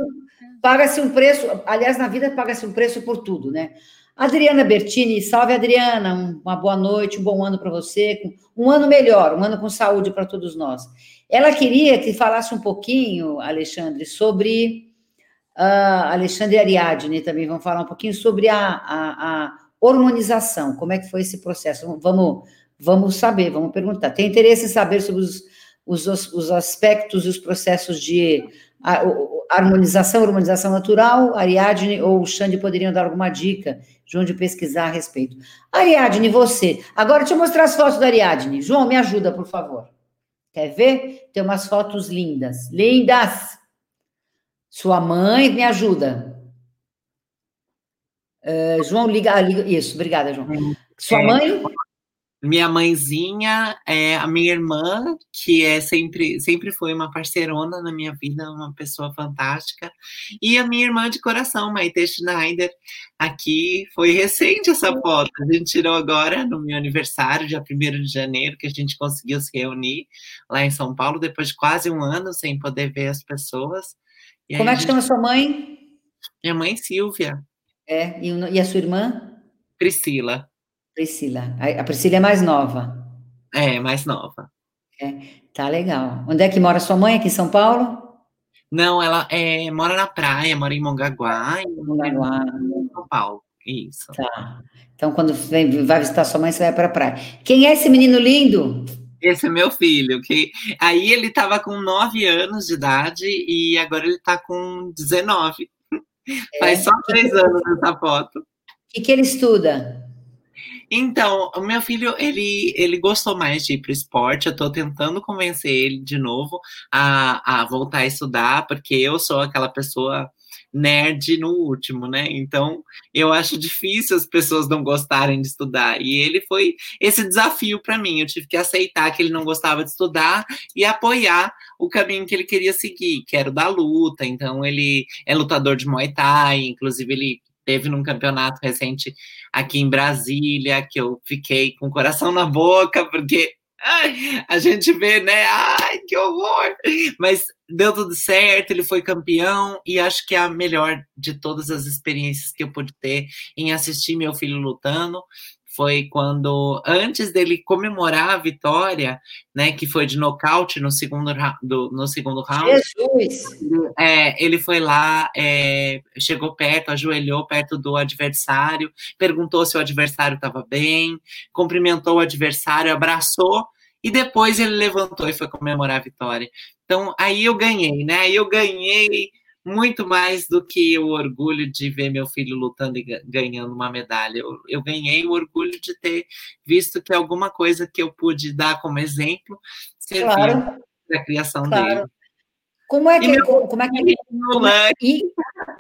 paga-se um preço, aliás, na vida paga-se um preço por tudo, né? Adriana Bertini, salve Adriana, uma boa noite, um bom ano para você, um ano melhor, um ano com saúde para todos nós. Ela queria que falasse um pouquinho, Alexandre, sobre uh, Alexandre Ariadne também, vamos falar um pouquinho sobre a, a, a hormonização, como é que foi esse processo? Vamos Vamos saber, vamos perguntar. Tem interesse em saber sobre os, os, os aspectos e os processos de harmonização, harmonização natural? Ariadne ou Xande poderiam dar alguma dica de onde pesquisar a respeito. Ariadne, você. Agora deixa eu mostrar as fotos da Ariadne. João, me ajuda, por favor. Quer ver? Tem umas fotos lindas. Lindas! Sua mãe me ajuda. Uh, João, liga, liga. Isso, obrigada, João. Sua é. mãe? Minha mãezinha, é, a minha irmã, que é sempre, sempre foi uma parceirona na minha vida, uma pessoa fantástica, e a minha irmã de coração, Maite Schneider, aqui, foi recente essa foto, a gente tirou agora no meu aniversário, dia 1 de janeiro, que a gente conseguiu se reunir lá em São Paulo, depois de quase um ano sem poder ver as pessoas. E Como é que gente... chama sua mãe? Minha mãe, Silvia. É, e, e a sua irmã? Priscila. Priscila. A Priscila é mais nova. É, mais nova. É, tá legal. Onde é que mora sua mãe? Aqui em São Paulo? Não, ela é, mora na praia, mora em Mongaguá. Mongaguá. Em São Paulo. Isso. Tá. Então, quando vem, vai visitar sua mãe, você vai para a praia. Quem é esse menino lindo? Esse é meu filho, que aí ele estava com 9 anos de idade e agora ele está com 19. É. Faz só três anos essa foto. O que, que ele estuda? Então, o meu filho, ele, ele gostou mais de ir para o esporte. Eu estou tentando convencer ele de novo a, a voltar a estudar, porque eu sou aquela pessoa nerd no último, né? Então, eu acho difícil as pessoas não gostarem de estudar. E ele foi esse desafio para mim. Eu tive que aceitar que ele não gostava de estudar e apoiar o caminho que ele queria seguir, que era o da luta. Então, ele é lutador de Muay Thai, inclusive ele teve num campeonato recente aqui em Brasília, que eu fiquei com o coração na boca, porque ai, a gente vê, né? Ai, que horror! Mas deu tudo certo, ele foi campeão, e acho que é a melhor de todas as experiências que eu pude ter em assistir meu filho lutando foi quando, antes dele comemorar a vitória, né, que foi de nocaute no segundo, do, no segundo round. Jesus! É, ele foi lá, é, chegou perto, ajoelhou perto do adversário, perguntou se o adversário estava bem, cumprimentou o adversário, abraçou, e depois ele levantou e foi comemorar a vitória. Então, aí eu ganhei, né? Aí eu ganhei muito mais do que o orgulho de ver meu filho lutando e ganhando uma medalha. Eu, eu ganhei o orgulho de ter visto que alguma coisa que eu pude dar como exemplo serviu claro. para a criação claro. dele. Como é que, meu, como é que como é, e,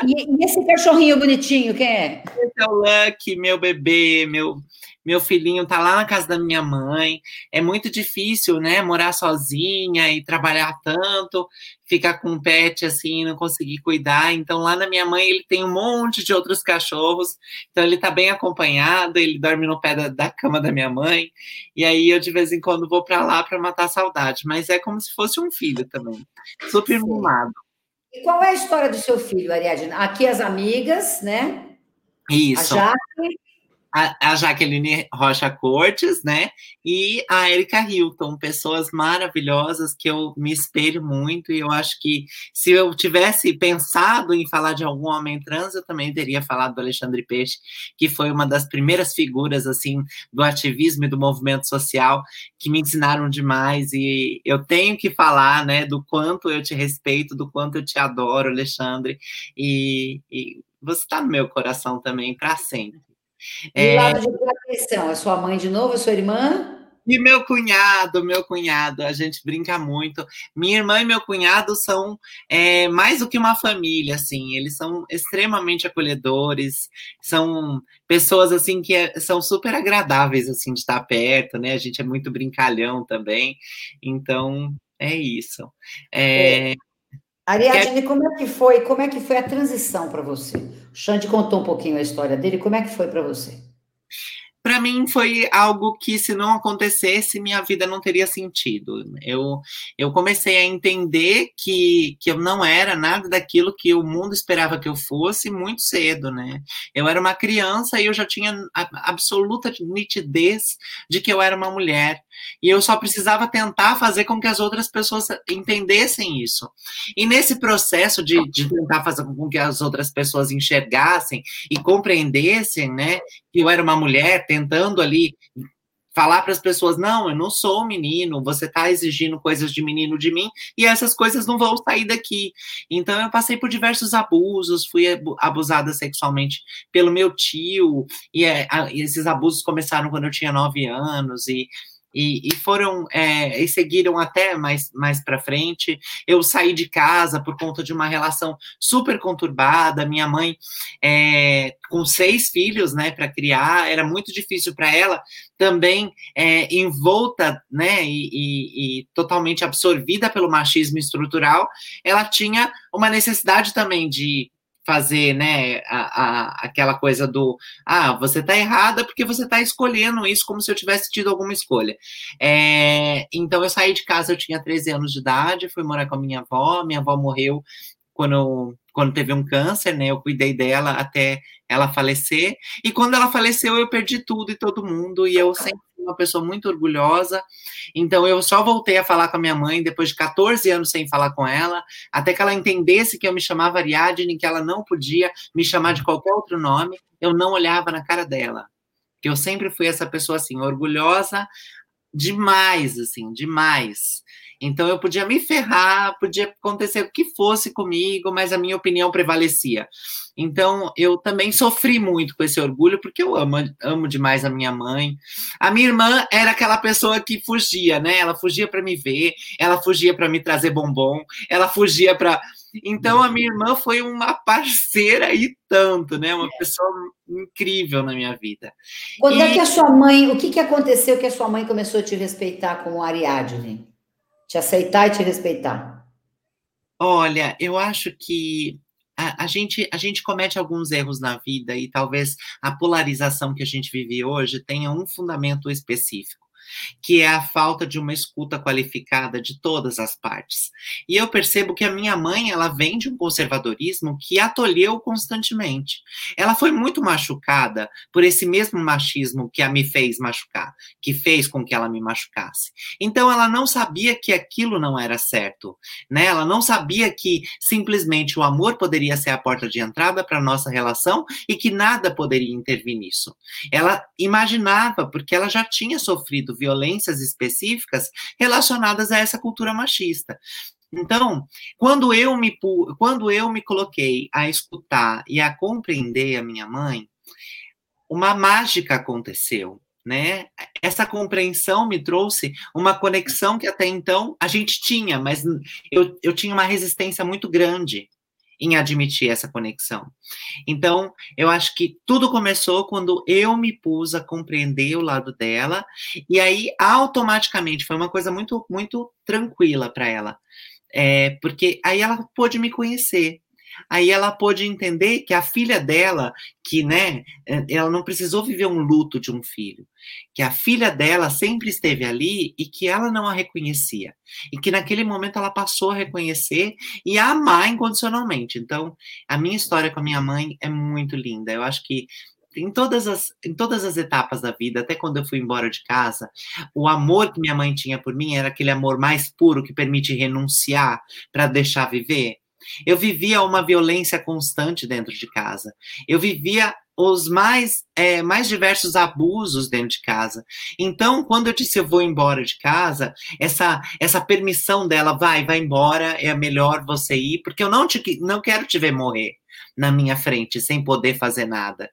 e, e, esse cachorrinho bonitinho, quem é? Esse é o Lucky, meu bebê, meu meu filhinho tá lá na casa da minha mãe. É muito difícil, né, morar sozinha e trabalhar tanto, ficar com um pet assim, não conseguir cuidar. Então lá na minha mãe ele tem um monte de outros cachorros, então ele tá bem acompanhado, ele dorme no pé da, da cama da minha mãe. E aí eu de vez em quando vou para lá para matar a saudade, mas é como se fosse um filho também. Super mimado. E qual é a história do seu filho, Ariadna? Aqui as amigas, né? Isso. A Jaque a, Jaqueline Rocha Cortes, né? E a Erika Hilton, pessoas maravilhosas que eu me espelho muito, e eu acho que se eu tivesse pensado em falar de algum homem trans, eu também teria falado do Alexandre Peixe, que foi uma das primeiras figuras assim do ativismo e do movimento social que me ensinaram demais, e eu tenho que falar, né, do quanto eu te respeito, do quanto eu te adoro, Alexandre, e, e você está no meu coração também para sempre. E é... lado de proteção, é sua mãe de novo, é sua irmã? E meu cunhado, meu cunhado, a gente brinca muito. Minha irmã e meu cunhado são é, mais do que uma família, assim. Eles são extremamente acolhedores, são pessoas assim que é, são super agradáveis assim de estar perto, né? A gente é muito brincalhão também. Então é isso. É, é. Ariadne, como é que foi? Como é que foi a transição para você? O Xande contou um pouquinho a história dele. Como é que foi para você? Para mim foi algo que se não acontecesse minha vida não teria sentido. Eu, eu comecei a entender que, que eu não era nada daquilo que o mundo esperava que eu fosse muito cedo, né? Eu era uma criança e eu já tinha absoluta nitidez de que eu era uma mulher e eu só precisava tentar fazer com que as outras pessoas entendessem isso. E nesse processo de, de tentar fazer com que as outras pessoas enxergassem e compreendessem, né, que eu era uma mulher tentando ali falar para as pessoas: não, eu não sou um menino, você está exigindo coisas de menino de mim e essas coisas não vão sair daqui. Então, eu passei por diversos abusos, fui abusada sexualmente pelo meu tio, e, é, esses abusos começaram quando eu tinha nove anos, e e, e, foram é, e seguiram até mais, mais para frente. Eu saí de casa por conta de uma relação super conturbada. Minha mãe, é, com seis filhos, né, para criar, era muito difícil para ela. Também é, envolta, né, e, e, e totalmente absorvida pelo machismo estrutural, ela tinha uma necessidade também de fazer, né, a, a, aquela coisa do, ah, você tá errada porque você tá escolhendo isso como se eu tivesse tido alguma escolha. É, então eu saí de casa, eu tinha 13 anos de idade, fui morar com a minha avó, minha avó morreu quando, quando teve um câncer, né, eu cuidei dela até ela falecer, e quando ela faleceu eu perdi tudo e todo mundo, e eu sempre uma pessoa muito orgulhosa. Então eu só voltei a falar com a minha mãe depois de 14 anos sem falar com ela, até que ela entendesse que eu me chamava Ariadne, que ela não podia me chamar de qualquer outro nome. Eu não olhava na cara dela. Que eu sempre fui essa pessoa assim, orgulhosa demais, assim, demais. Então eu podia me ferrar, podia acontecer o que fosse comigo, mas a minha opinião prevalecia. Então eu também sofri muito com esse orgulho, porque eu amo, amo demais a minha mãe. A minha irmã era aquela pessoa que fugia, né? Ela fugia para me ver, ela fugia para me trazer bombom, ela fugia para. Então a minha irmã foi uma parceira e tanto, né? Uma pessoa incrível na minha vida. Quando e... é que a sua mãe, o que, que aconteceu que a sua mãe começou a te respeitar como Ariadne? Te aceitar e te respeitar? Olha, eu acho que a, a, gente, a gente comete alguns erros na vida e talvez a polarização que a gente vive hoje tenha um fundamento específico que é a falta de uma escuta qualificada de todas as partes. E eu percebo que a minha mãe, ela vem de um conservadorismo que a tolheu constantemente. Ela foi muito machucada por esse mesmo machismo que a me fez machucar, que fez com que ela me machucasse. Então ela não sabia que aquilo não era certo, né? Ela não sabia que simplesmente o amor poderia ser a porta de entrada para nossa relação e que nada poderia intervir nisso. Ela imaginava porque ela já tinha sofrido violências específicas relacionadas a essa cultura machista. Então, quando eu me quando eu me coloquei a escutar e a compreender a minha mãe, uma mágica aconteceu, né? Essa compreensão me trouxe uma conexão que até então a gente tinha, mas eu, eu tinha uma resistência muito grande em admitir essa conexão. Então, eu acho que tudo começou quando eu me pus a compreender o lado dela, e aí automaticamente foi uma coisa muito, muito tranquila para ela, é, porque aí ela pôde me conhecer. Aí ela pôde entender que a filha dela, que né, eh, ela não precisou viver um luto de um filho, que a filha dela sempre esteve ali e que ela não a reconhecia. E que naquele momento ela passou a reconhecer e a amar incondicionalmente. Então, a minha história com a minha mãe é muito linda. Eu acho que em todas, as, em todas as etapas da vida, até quando eu fui embora de casa, o amor que minha mãe tinha por mim era aquele amor mais puro que permite renunciar para deixar viver. Eu vivia uma violência constante dentro de casa. Eu vivia os mais, é, mais diversos abusos dentro de casa. Então, quando eu disse eu vou embora de casa, essa, essa permissão dela, vai, vai embora, é melhor você ir, porque eu não, te, não quero te ver morrer na minha frente sem poder fazer nada.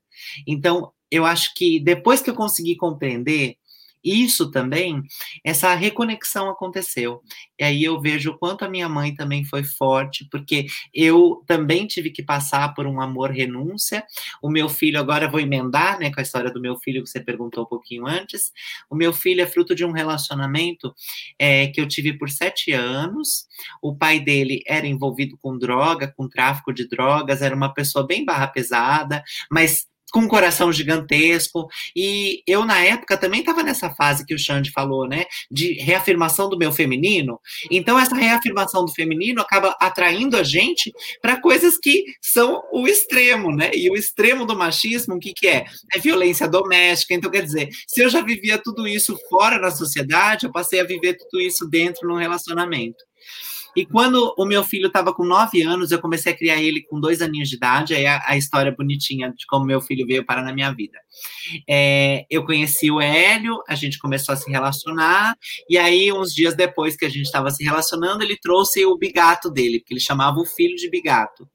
Então, eu acho que depois que eu consegui compreender isso também, essa reconexão aconteceu. E aí eu vejo o quanto a minha mãe também foi forte, porque eu também tive que passar por um amor renúncia. O meu filho, agora vou emendar, né, com a história do meu filho que você perguntou um pouquinho antes. O meu filho é fruto de um relacionamento é, que eu tive por sete anos. O pai dele era envolvido com droga, com tráfico de drogas, era uma pessoa bem barra pesada, mas com um coração gigantesco. E eu, na época, também estava nessa fase que o Xande falou, né? De reafirmação do meu feminino. Então, essa reafirmação do feminino acaba atraindo a gente para coisas que são o extremo, né? E o extremo do machismo, o que, que é? É violência doméstica. Então, quer dizer, se eu já vivia tudo isso fora da sociedade, eu passei a viver tudo isso dentro no relacionamento. E quando o meu filho estava com nove anos, eu comecei a criar ele com dois aninhos de idade, aí a, a história bonitinha de como meu filho veio parar na minha vida. É, eu conheci o Hélio, a gente começou a se relacionar, e aí, uns dias depois que a gente estava se relacionando, ele trouxe o bigato dele, porque ele chamava o filho de bigato.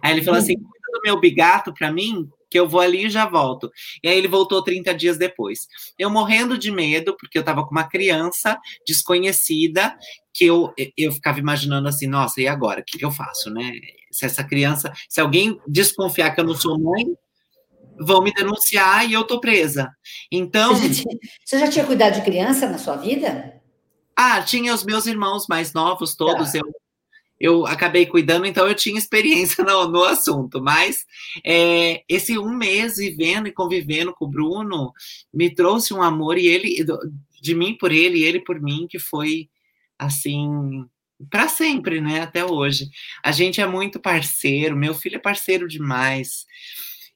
Aí ele falou assim: cuida do meu bigato para mim, que eu vou ali e já volto. E aí ele voltou 30 dias depois. Eu morrendo de medo, porque eu estava com uma criança desconhecida, que eu, eu ficava imaginando assim, nossa, e agora? O que, que eu faço, né? Se essa criança, se alguém desconfiar que eu não sou mãe, vão me denunciar e eu tô presa. Então. Você já, tinha, você já tinha cuidado de criança na sua vida? Ah, tinha os meus irmãos mais novos, todos. Tá. Eu eu acabei cuidando, então eu tinha experiência no, no assunto. Mas é, esse um mês vivendo e convivendo com o Bruno me trouxe um amor e ele de mim por ele e ele por mim que foi assim para sempre, né? Até hoje. A gente é muito parceiro. Meu filho é parceiro demais.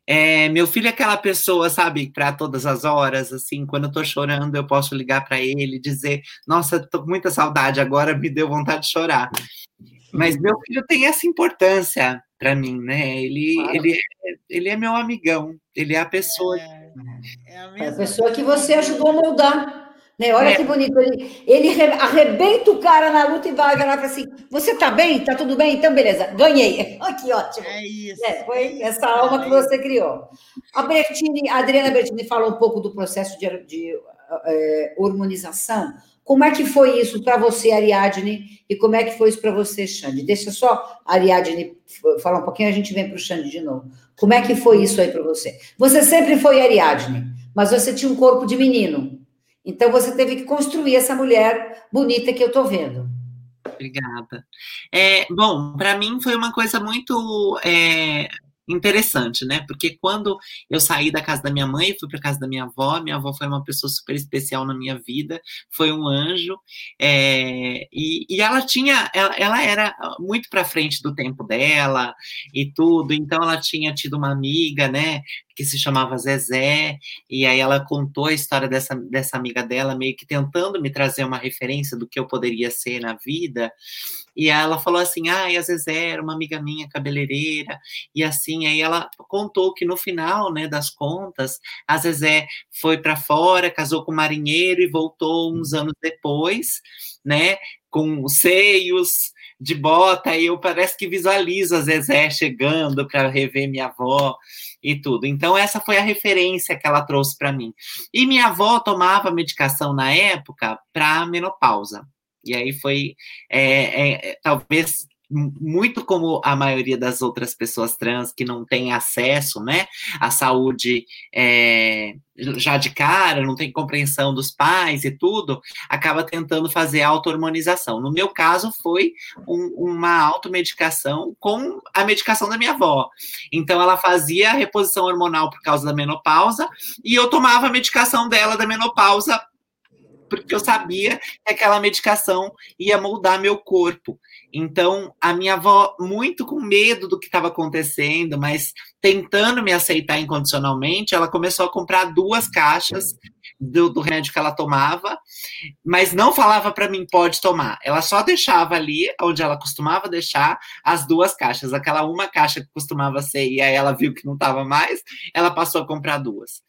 É, meu filho é aquela pessoa, sabe, para todas as horas, assim, quando eu tô chorando, eu posso ligar para ele, dizer, nossa, tô com muita saudade, agora me deu vontade de chorar. Mas meu filho tem essa importância para mim, né? Ele, claro. ele, é, ele é meu amigão, ele é a pessoa. É, é a, é a, pessoa que você ajudou a moldar. Né? Olha é. que bonito. Ele, ele arrebenta o cara na luta e vai virar e fala assim: Você tá bem? Tá tudo bem? Então, beleza, ganhei. que ótimo. É isso. É, foi essa alma que você criou. A Bertini, a Adriana Bertini falou um pouco do processo de, de é, hormonização. Como é que foi isso para você, Ariadne, e como é que foi isso para você, Xande? Deixa só a Ariadne falar um pouquinho, a gente vem para o Xande de novo. Como é que foi isso aí para você? Você sempre foi Ariadne, mas você tinha um corpo de menino. Então você teve que construir essa mulher bonita que eu estou vendo. Obrigada. É, bom, para mim foi uma coisa muito é, interessante, né? Porque quando eu saí da casa da minha mãe fui para casa da minha avó, minha avó foi uma pessoa super especial na minha vida, foi um anjo, é, e, e, ela tinha, ela, ela era muito para frente do tempo dela e tudo, então ela tinha tido uma amiga, né? Que se chamava Zezé, e aí ela contou a história dessa, dessa amiga dela, meio que tentando me trazer uma referência do que eu poderia ser na vida. E ela falou assim: ah, e a Zezé era uma amiga minha cabeleireira, e assim, aí ela contou que no final, né, das contas, a Zezé foi para fora, casou com um marinheiro e voltou uns anos depois, né, com seios de bota, e eu parece que visualizo a Zezé chegando para rever minha avó e tudo. Então, essa foi a referência que ela trouxe para mim. E minha avó tomava medicação na época para menopausa. E aí foi, é, é, talvez, muito como a maioria das outras pessoas trans que não tem acesso, né, à saúde é, já de cara, não tem compreensão dos pais e tudo, acaba tentando fazer auto-hormonização. No meu caso, foi um, uma automedicação com a medicação da minha avó. Então, ela fazia a reposição hormonal por causa da menopausa e eu tomava a medicação dela da menopausa porque eu sabia que aquela medicação ia moldar meu corpo. Então, a minha avó, muito com medo do que estava acontecendo, mas tentando me aceitar incondicionalmente, ela começou a comprar duas caixas do, do remédio que ela tomava, mas não falava para mim, pode tomar. Ela só deixava ali, onde ela costumava deixar, as duas caixas. Aquela uma caixa que costumava ser, e aí ela viu que não estava mais, ela passou a comprar duas.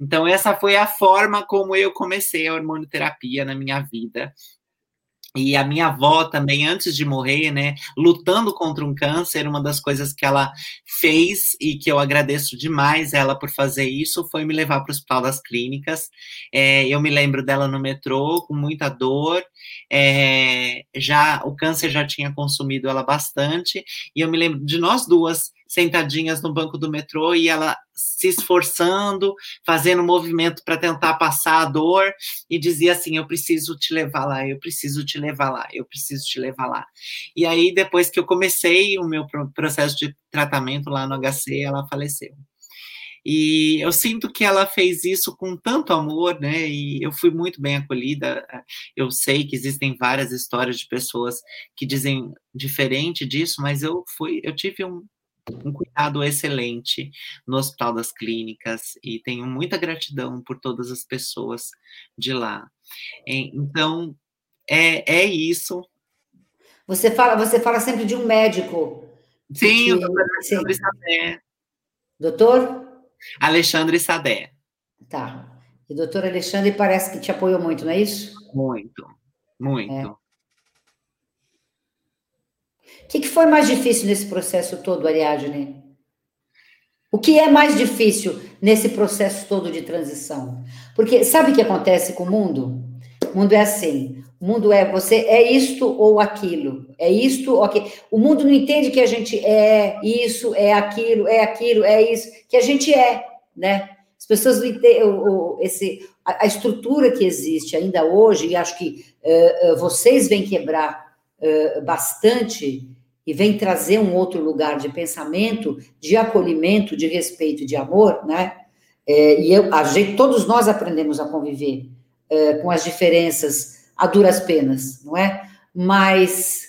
Então, essa foi a forma como eu comecei a hormonoterapia na minha vida. E a minha avó também, antes de morrer, né, lutando contra um câncer, uma das coisas que ela fez e que eu agradeço demais ela por fazer isso foi me levar para o Hospital das Clínicas. É, eu me lembro dela no metrô com muita dor, é, já o câncer já tinha consumido ela bastante, e eu me lembro de nós duas sentadinhas no banco do metrô e ela se esforçando, fazendo movimento para tentar passar a dor e dizia assim: Eu preciso te levar lá, eu preciso te levar lá, eu preciso te levar lá. E aí, depois que eu comecei o meu processo de tratamento lá no HC, ela faleceu. E eu sinto que ela fez isso com tanto amor, né? E eu fui muito bem acolhida. Eu sei que existem várias histórias de pessoas que dizem diferente disso, mas eu fui, eu tive um, um cuidado excelente no Hospital das Clínicas e tenho muita gratidão por todas as pessoas de lá. Então, é, é isso. Você fala, você fala sempre de um médico. Sim, que, o doutor Alexandre Sadé. Doutor? Alexandre Sadé. Tá. E o doutor Alexandre parece que te apoiou muito, não é isso? Muito, muito. É. O que, que foi mais difícil nesse processo todo, Ariadne? O que é mais difícil nesse processo todo de transição? Porque sabe o que acontece com o mundo? O mundo é assim. O mundo é você é isto ou aquilo. É isto ou aquilo. O mundo não entende que a gente é isso, é aquilo, é aquilo, é isso, que a gente é, né? As pessoas não entendem o, esse, a, a, estrutura que existe ainda hoje, e acho que uh, uh, vocês vêm quebrar bastante e vem trazer um outro lugar de pensamento, de acolhimento, de respeito, de amor, né? É, e eu, a gente, todos nós aprendemos a conviver é, com as diferenças a duras penas, não é? Mas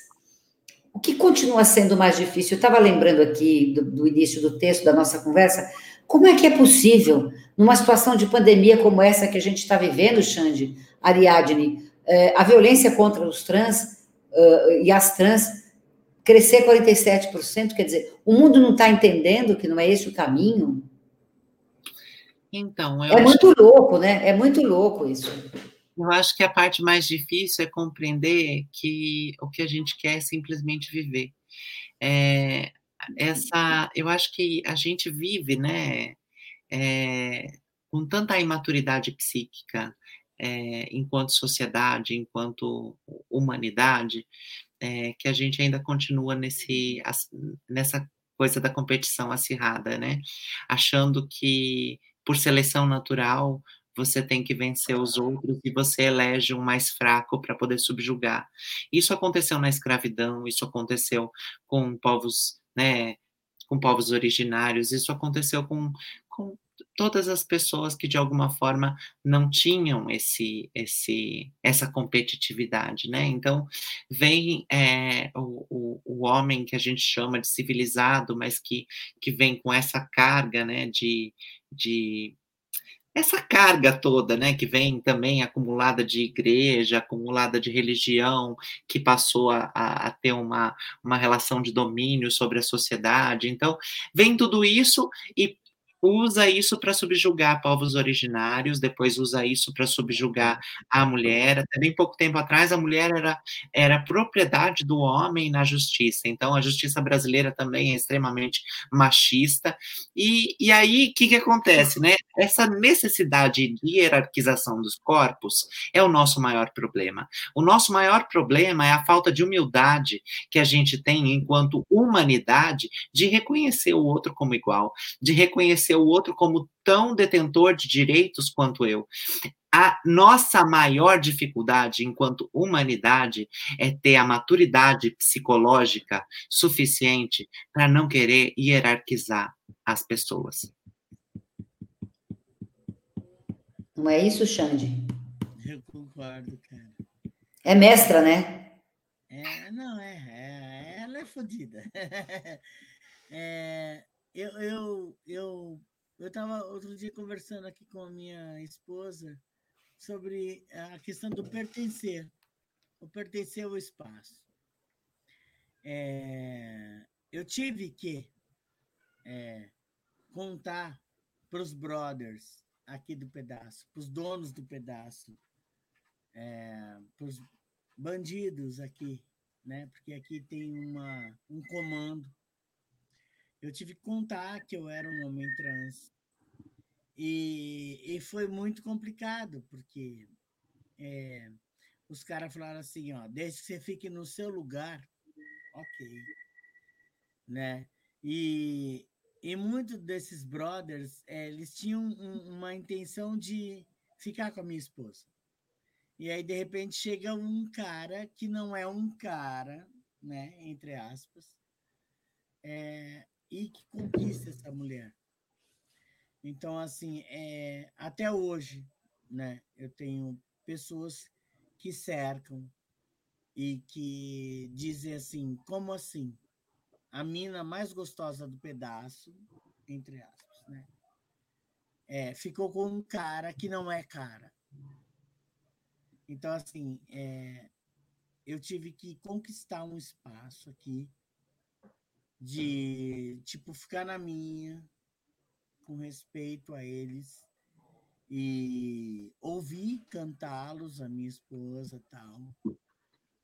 o que continua sendo mais difícil? Eu estava lembrando aqui do, do, início do texto da nossa conversa, como é que é possível, numa situação de pandemia como essa que a gente está vivendo, Xande, Ariadne, é, a violência contra os trans uh, e as trans crescer 47%, quer dizer, o mundo não está entendendo que não é esse o caminho? Então, é muito que... louco, né? É muito louco isso. Eu acho que a parte mais difícil é compreender que o que a gente quer é simplesmente viver. É, essa, eu acho que a gente vive, né, é, com tanta imaturidade psíquica, é, enquanto sociedade, enquanto humanidade, é, que a gente ainda continua nesse, nessa coisa da competição acirrada, né? Achando que por seleção natural você tem que vencer os outros e você elege um mais fraco para poder subjugar. Isso aconteceu na escravidão, isso aconteceu com povos, né, com povos originários, isso aconteceu com, com todas as pessoas que de alguma forma não tinham esse, esse, essa competitividade, né? Então vem é, o, o, o, homem que a gente chama de civilizado, mas que, que vem com essa carga, né? De, de essa carga toda, né, que vem também acumulada de igreja, acumulada de religião, que passou a, a, ter uma, uma relação de domínio sobre a sociedade. Então, vem tudo isso e usa isso para subjugar povos originários, depois usa isso para subjugar a mulher. Até bem pouco tempo atrás, a mulher era, era propriedade do homem na justiça. Então, a justiça brasileira também é extremamente machista. E, e aí, o que, que acontece? Né? Essa necessidade de hierarquização dos corpos é o nosso maior problema. O nosso maior problema é a falta de humildade que a gente tem enquanto humanidade de reconhecer o outro como igual, de reconhecer o outro como tão detentor de direitos quanto eu. A nossa maior dificuldade enquanto humanidade é ter a maturidade psicológica suficiente para não querer hierarquizar as pessoas. Não é isso, Xande? Eu concordo, cara. É mestra, né? É, não, é, é ela é fodida. É, eu, eu, eu, eu estava outro dia conversando aqui com a minha esposa sobre a questão do pertencer, o pertencer ao espaço. É, eu tive que é, contar para os brothers aqui do pedaço, para os donos do pedaço, é, para os bandidos aqui, né? Porque aqui tem uma, um comando. Eu tive que contar que eu era um homem trans. E, e foi muito complicado, porque é, os caras falaram assim, ó, desde que você fique no seu lugar, ok. Né? E, e muitos desses brothers, é, eles tinham um, uma intenção de ficar com a minha esposa. E aí, de repente, chega um cara que não é um cara, né? Entre aspas, é, e que conquista essa mulher. Então, assim, é, até hoje, né? Eu tenho pessoas que cercam e que dizem assim, como assim? A mina mais gostosa do pedaço, entre aspas, né? É, ficou com um cara que não é cara. Então, assim, é, eu tive que conquistar um espaço aqui de, tipo, ficar na minha, com respeito a eles, e ouvir cantá-los, a minha esposa tal,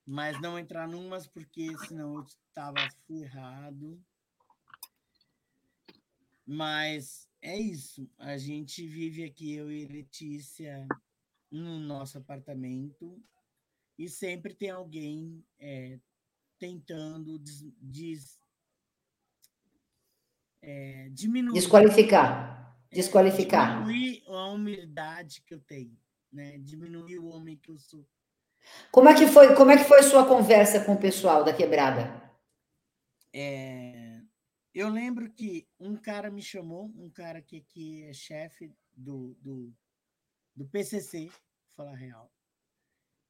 mas não entrar numas porque senão eu estava ferrado. Mas é isso, a gente vive aqui, eu e Letícia, no nosso apartamento. E sempre tem alguém é, tentando des, des, é, diminuir. Desqualificar. É, Desqualificar. Diminuir a humildade que eu tenho, né? Diminuir o homem que eu sou. Como é que foi, como é que foi a sua conversa com o pessoal da quebrada? É, eu lembro que um cara me chamou, um cara que, que é chefe do, do, do PCC, falar real.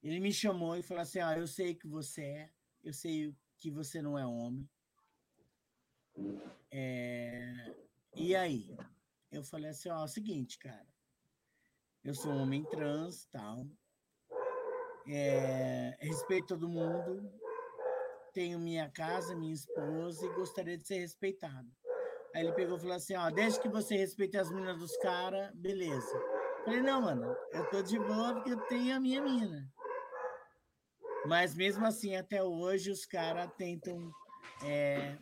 Ele me chamou e falou assim: ah, eu sei que você é, eu sei que você não é homem. É... E aí? Eu falei assim: ó, é o seguinte, cara. Eu sou um homem trans, tal. É... Respeito todo mundo. Tenho minha casa, minha esposa e gostaria de ser respeitado. Aí ele pegou e falou assim: ó, desde que você respeite as meninas dos caras, beleza. Falei, não, mano, eu tô de boa porque eu tenho a minha mina. Mas mesmo assim, até hoje, os caras tentam é,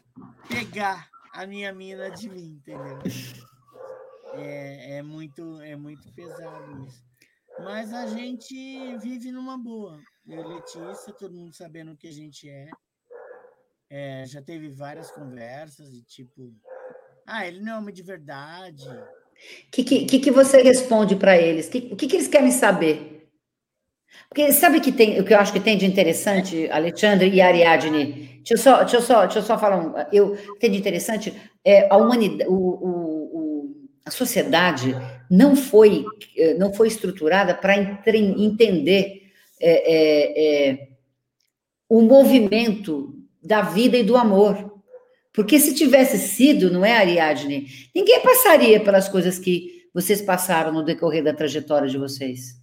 pegar a minha mina de mim, entendeu? É, é, muito, é muito pesado isso. Mas a gente vive numa boa. Eu e Letícia, todo mundo sabendo o que a gente é. é já teve várias conversas de tipo, ah, ele não é homem de verdade. O que, que, que, você responde para eles? O que, que, que eles querem saber? Porque sabe que tem, o que eu acho que tem de interessante, Alexandre e Ariadne? Deixa eu só, deixa eu só, deixa eu só falar um, eu tem de interessante é a humanidade, o, o, o, a sociedade não foi é, não foi estruturada para entender é, é, é, o movimento da vida e do amor. Porque se tivesse sido, não é, Ariadne? Ninguém passaria pelas coisas que vocês passaram no decorrer da trajetória de vocês.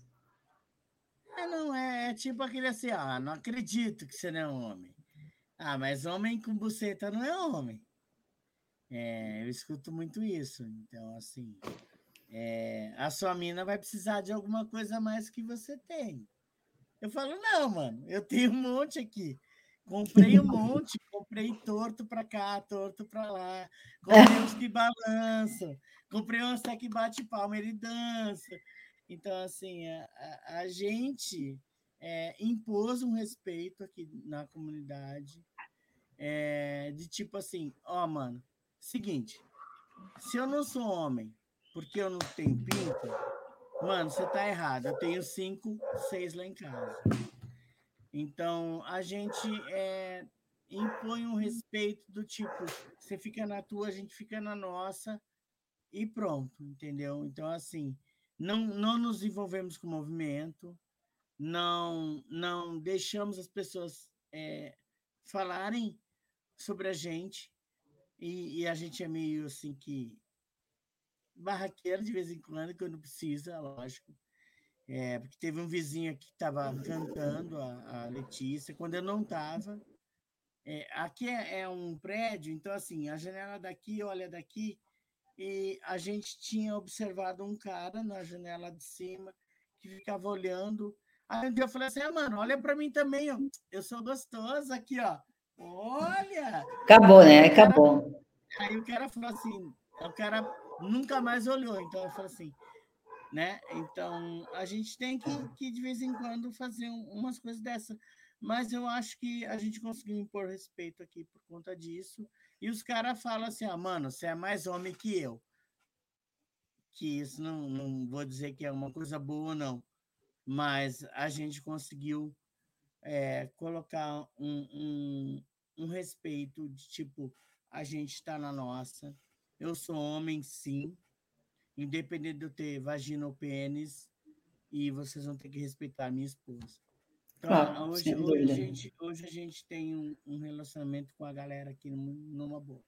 É, tipo aquele assim, ah, não acredito que você não é homem. Ah, mas homem com buceta não é homem. É, eu escuto muito isso. Então, assim, é, a sua mina vai precisar de alguma coisa mais que você tem. Eu falo, não, mano, eu tenho um monte aqui. Comprei um monte, comprei torto para cá, torto para lá, comprei uns que balançam, comprei uns que bate palma, ele dança. Então, assim, a, a, a gente é, impôs um respeito aqui na comunidade, é, de tipo assim, ó, oh, mano, seguinte, se eu não sou homem porque eu não tenho pinto, mano, você tá errado, eu tenho cinco, seis lá em casa. Então, a gente é, impõe um respeito do tipo, você fica na tua, a gente fica na nossa, e pronto, entendeu? Então, assim, não, não nos envolvemos com o movimento, não, não deixamos as pessoas é, falarem sobre a gente, e, e, a gente é meio assim que barraqueiro de vez em quando, quando precisa, lógico. É, porque teve um vizinho aqui que estava cantando, a, a, Letícia, quando eu não estava. É, aqui é, é, um prédio, então, assim, a janela daqui olha daqui, e a gente tinha observado um cara na janela de cima que ficava olhando. Aí um dia eu falei assim: ah, mano, olha para mim também, ó. eu sou gostosa aqui, ó. Olha! Acabou, né? Acabou. Aí o cara falou assim: o cara nunca mais olhou, então eu falei assim né? Então, a gente tem que, que de vez em quando fazer umas coisas dessa. Mas eu acho que a gente conseguiu impor respeito aqui por conta disso. E os caras falam assim: ah, mano, você é mais homem que eu. Que isso não, não vou dizer que é uma coisa boa, não. Mas a gente conseguiu é, colocar um, um, um respeito de tipo: a gente está na nossa. Eu sou homem, sim independente de eu ter vagina ou pênis, e vocês vão ter que respeitar a minha esposa. Então, ah, hoje, hoje, a gente, hoje a gente tem um, um relacionamento com a galera aqui numa boa.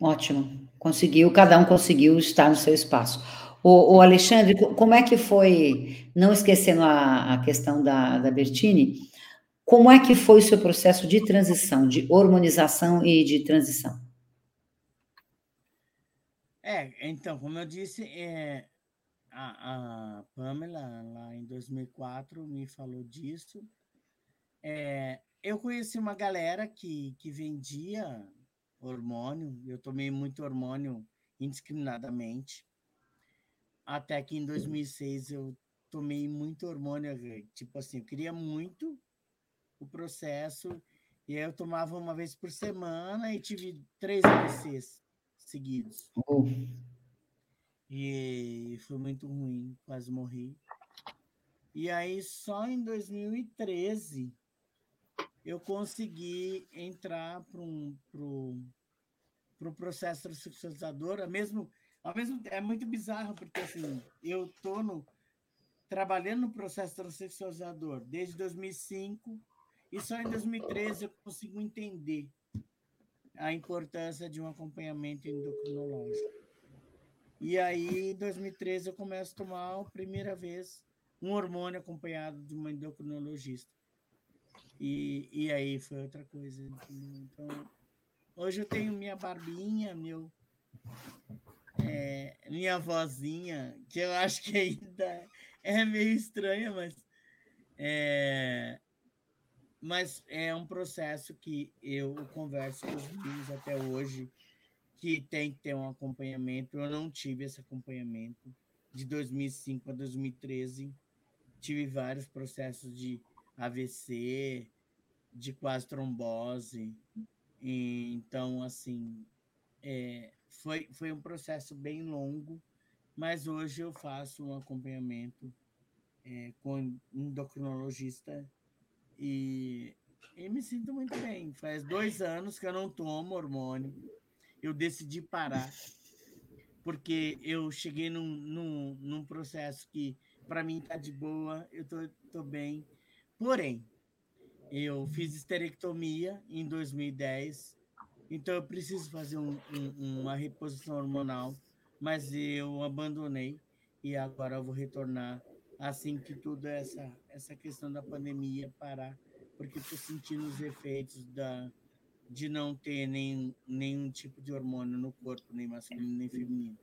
Ótimo. Conseguiu, cada um conseguiu estar no seu espaço. O, o Alexandre, como é que foi, não esquecendo a, a questão da, da Bertini, como é que foi o seu processo de transição, de hormonização e de transição? É, então, como eu disse, é, a, a Pamela, lá em 2004, me falou disso. É, eu conheci uma galera que, que vendia hormônio, eu tomei muito hormônio indiscriminadamente. Até que em 2006 eu tomei muito hormônio, tipo assim, eu queria muito o processo, e aí eu tomava uma vez por semana e tive três AVCs seguidos. Oh. E foi muito ruim, quase morri. E aí, só em 2013, eu consegui entrar para um pro, pro processo transexualizador. Mesmo, ao mesmo, é muito bizarro, porque assim, eu estou no, trabalhando no processo transexualizador desde 2005 e só em 2013 eu consigo entender a importância de um acompanhamento endocrinológico. E aí, em 2013, eu começo a tomar a primeira vez um hormônio acompanhado de uma endocrinologista. E, e aí foi outra coisa. Então, hoje eu tenho minha barbinha, meu, é, minha vozinha, que eu acho que ainda é meio estranha, mas é, mas é um processo que eu converso com os meninos até hoje, que tem que ter um acompanhamento. Eu não tive esse acompanhamento de 2005 a 2013. Tive vários processos de AVC, de quase trombose. Então, assim, é, foi, foi um processo bem longo, mas hoje eu faço um acompanhamento é, com um endocrinologista e, e me sinto muito bem. Faz dois anos que eu não tomo hormônio. Eu decidi parar, porque eu cheguei num, num, num processo que, para mim, está de boa, eu tô, tô bem. Porém, eu fiz esterectomia em 2010, então eu preciso fazer um, um, uma reposição hormonal, mas eu abandonei e agora eu vou retornar assim que tudo essa essa questão da pandemia parar, porque estou sentindo os efeitos da de não ter nem, nenhum tipo de hormônio no corpo, nem masculino nem feminino.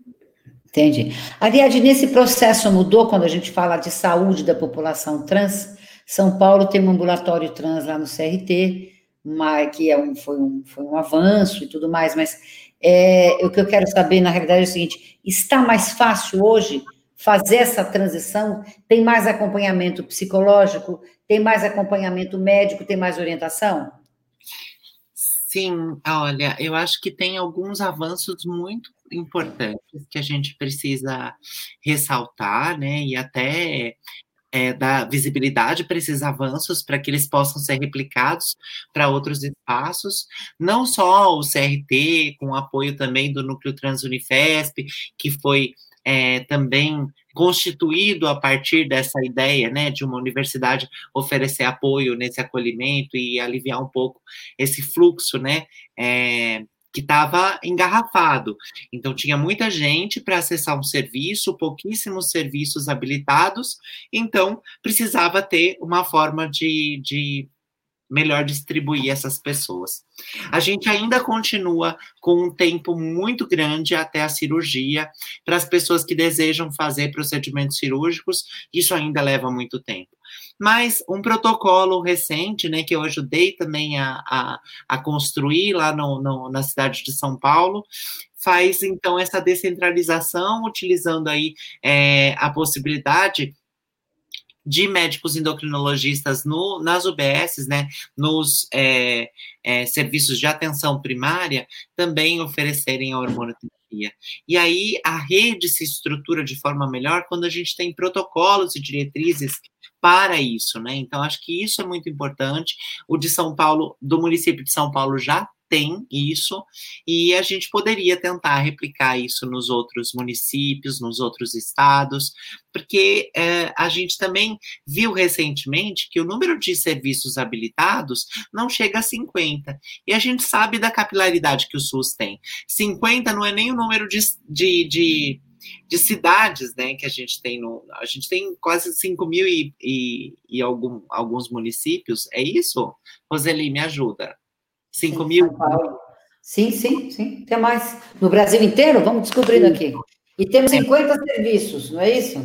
Entendi. Ariadne, nesse processo mudou quando a gente fala de saúde da população trans? São Paulo tem um ambulatório trans lá no CRT, que é um, foi, um, foi um avanço e tudo mais, mas é, o que eu quero saber, na realidade, é o seguinte: está mais fácil hoje fazer essa transição? Tem mais acompanhamento psicológico? Tem mais acompanhamento médico? Tem mais orientação? Sim, olha, eu acho que tem alguns avanços muito importantes que a gente precisa ressaltar, né? E até é, dar visibilidade para esses avanços, para que eles possam ser replicados para outros espaços, não só o CRT, com apoio também do Núcleo Trans Unifesp, que foi é, também constituído a partir dessa ideia, né, de uma universidade oferecer apoio nesse acolhimento e aliviar um pouco esse fluxo, né, é, que estava engarrafado. Então, tinha muita gente para acessar um serviço, pouquíssimos serviços habilitados, então precisava ter uma forma de, de melhor distribuir essas pessoas. A gente ainda continua com um tempo muito grande até a cirurgia. Para as pessoas que desejam fazer procedimentos cirúrgicos, isso ainda leva muito tempo. Mas um protocolo recente, né, que eu ajudei também a, a, a construir lá no, no, na cidade de São Paulo, faz então essa descentralização, utilizando aí é, a possibilidade de médicos endocrinologistas no, nas UBSs, né, nos é, é, serviços de atenção primária, também oferecerem a hormonoterapia. E aí a rede se estrutura de forma melhor quando a gente tem protocolos e diretrizes para isso, né? Então, acho que isso é muito importante. O de São Paulo, do município de São Paulo, já tem isso, e a gente poderia tentar replicar isso nos outros municípios, nos outros estados, porque é, a gente também viu recentemente que o número de serviços habilitados não chega a 50, e a gente sabe da capilaridade que o SUS tem. 50 não é nem o número de, de, de de cidades, né, que a gente tem no, a gente tem quase 5 mil e, e, e algum, alguns municípios, é isso? Roseli, me ajuda. 5 sim, mil? Sim, sim, sim. Tem mais. No Brasil inteiro? Vamos descobrindo aqui. E temos 50 é. serviços, não é isso?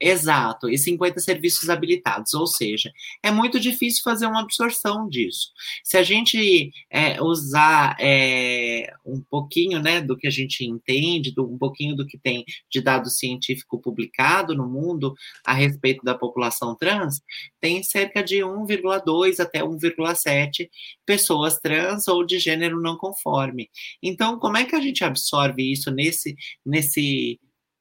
Exato, e 50 serviços habilitados, ou seja, é muito difícil fazer uma absorção disso. Se a gente é, usar é, um pouquinho né, do que a gente entende, do, um pouquinho do que tem de dado científico publicado no mundo a respeito da população trans, tem cerca de 1,2 até 1,7 pessoas trans ou de gênero não conforme. Então, como é que a gente absorve isso nesse, nesse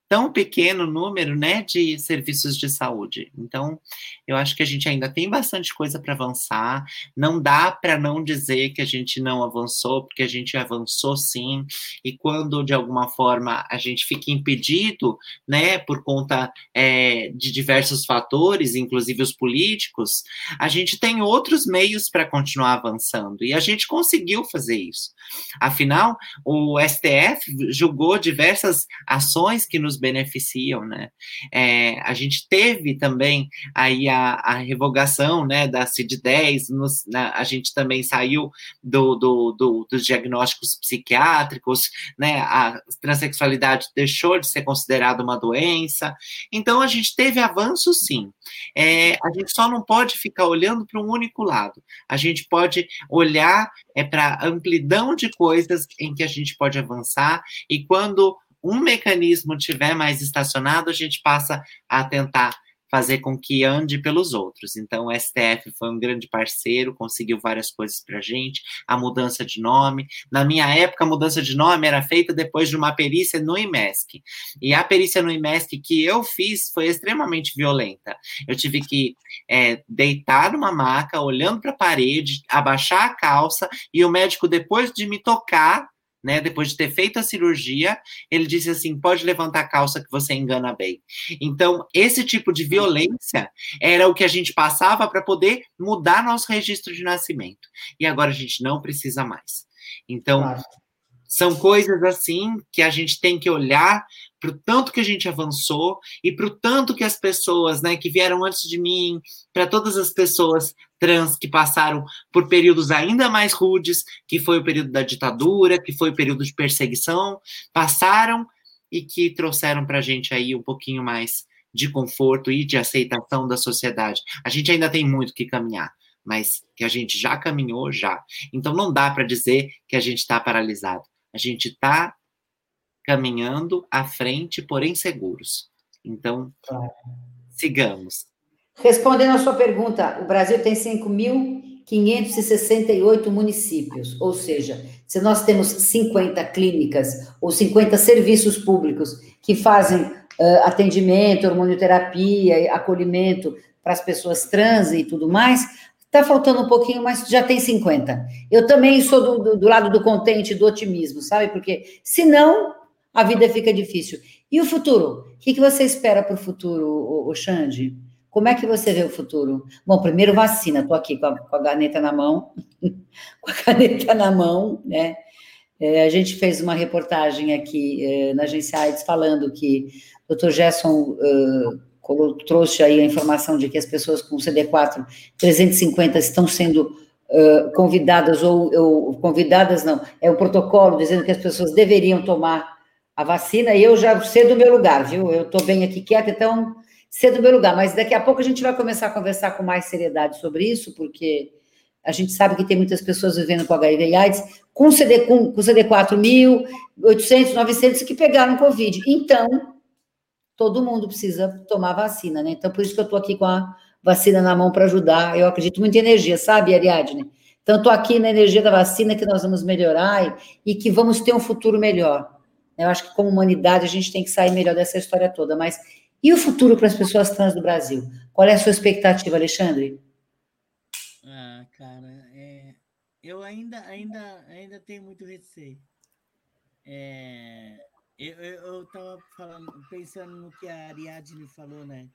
tão pequeno número né, de serviços de saúde. Então, eu acho que a gente ainda tem bastante coisa para avançar. Não dá para não dizer que a gente não avançou, porque a gente avançou sim. E quando, de alguma forma, a gente fica impedido, né, por conta é, de diversos fatores, inclusive os políticos, a gente tem outros meios para continuar avançando. E a gente conseguiu fazer isso. Afinal, o STF julgou diversas ações que nos beneficiam, né? É, a gente teve também aí a, a revogação, né, da CID-10, nos, na, a gente também saiu do, do, do, dos diagnósticos psiquiátricos, né, a transexualidade deixou de ser considerada uma doença, então a gente teve avanço sim, é, a gente só não pode ficar olhando para um único lado, a gente pode olhar é, para a amplidão de coisas em que a gente pode avançar, e quando um mecanismo tiver mais estacionado, a gente passa a tentar fazer com que ande pelos outros. Então, o STF foi um grande parceiro, conseguiu várias coisas para a gente, a mudança de nome. Na minha época, a mudança de nome era feita depois de uma perícia no IMESC. E a perícia no IMESC que eu fiz foi extremamente violenta. Eu tive que é, deitar numa maca, olhando para a parede, abaixar a calça, e o médico, depois de me tocar, né, depois de ter feito a cirurgia, ele disse assim: pode levantar a calça que você engana bem. Então, esse tipo de violência era o que a gente passava para poder mudar nosso registro de nascimento. E agora a gente não precisa mais. Então, claro. são coisas assim que a gente tem que olhar para o tanto que a gente avançou e para o tanto que as pessoas né, que vieram antes de mim, para todas as pessoas trans que passaram por períodos ainda mais rudes, que foi o período da ditadura, que foi o período de perseguição, passaram e que trouxeram para a gente aí um pouquinho mais de conforto e de aceitação da sociedade. A gente ainda tem muito que caminhar, mas que a gente já caminhou já. Então não dá para dizer que a gente está paralisado. A gente está caminhando à frente, porém seguros. Então, claro. sigamos. Respondendo à sua pergunta, o Brasil tem 5.568 municípios, ou seja, se nós temos 50 clínicas ou 50 serviços públicos que fazem uh, atendimento, hormonioterapia, acolhimento para as pessoas trans e tudo mais, está faltando um pouquinho, mas já tem 50. Eu também sou do, do, do lado do contente, do otimismo, sabe? Porque senão a vida fica difícil. E o futuro? O que, que você espera para o futuro, o, o Xande? Como é que você vê o futuro? Bom, primeiro vacina, estou aqui com a, com a caneta na mão, com a caneta na mão, né? É, a gente fez uma reportagem aqui é, na agência AIDS falando que o Dr. Gerson uh, trouxe aí a informação de que as pessoas com CD4 350 estão sendo uh, convidadas, ou, ou, convidadas não, é o protocolo dizendo que as pessoas deveriam tomar a vacina, e eu já sei do meu lugar, viu? Eu estou bem aqui quieta, então sei do meu lugar, mas daqui a pouco a gente vai começar a conversar com mais seriedade sobre isso, porque a gente sabe que tem muitas pessoas vivendo com HIV e AIDS com, CD, com, com CD4 mil, 800, 900 que pegaram Covid. Então, todo mundo precisa tomar vacina, né? Então, por isso que eu estou aqui com a vacina na mão para ajudar. Eu acredito muito em energia, sabe, Ariadne? Então, estou aqui na energia da vacina que nós vamos melhorar e, e que vamos ter um futuro melhor. Eu acho que, como humanidade, a gente tem que sair melhor dessa história toda. Mas e o futuro para as pessoas trans do Brasil? Qual é a sua expectativa, Alexandre? eu ainda, ainda, ainda tenho muito receio. É, eu estava pensando no que a Ariadne falou, né?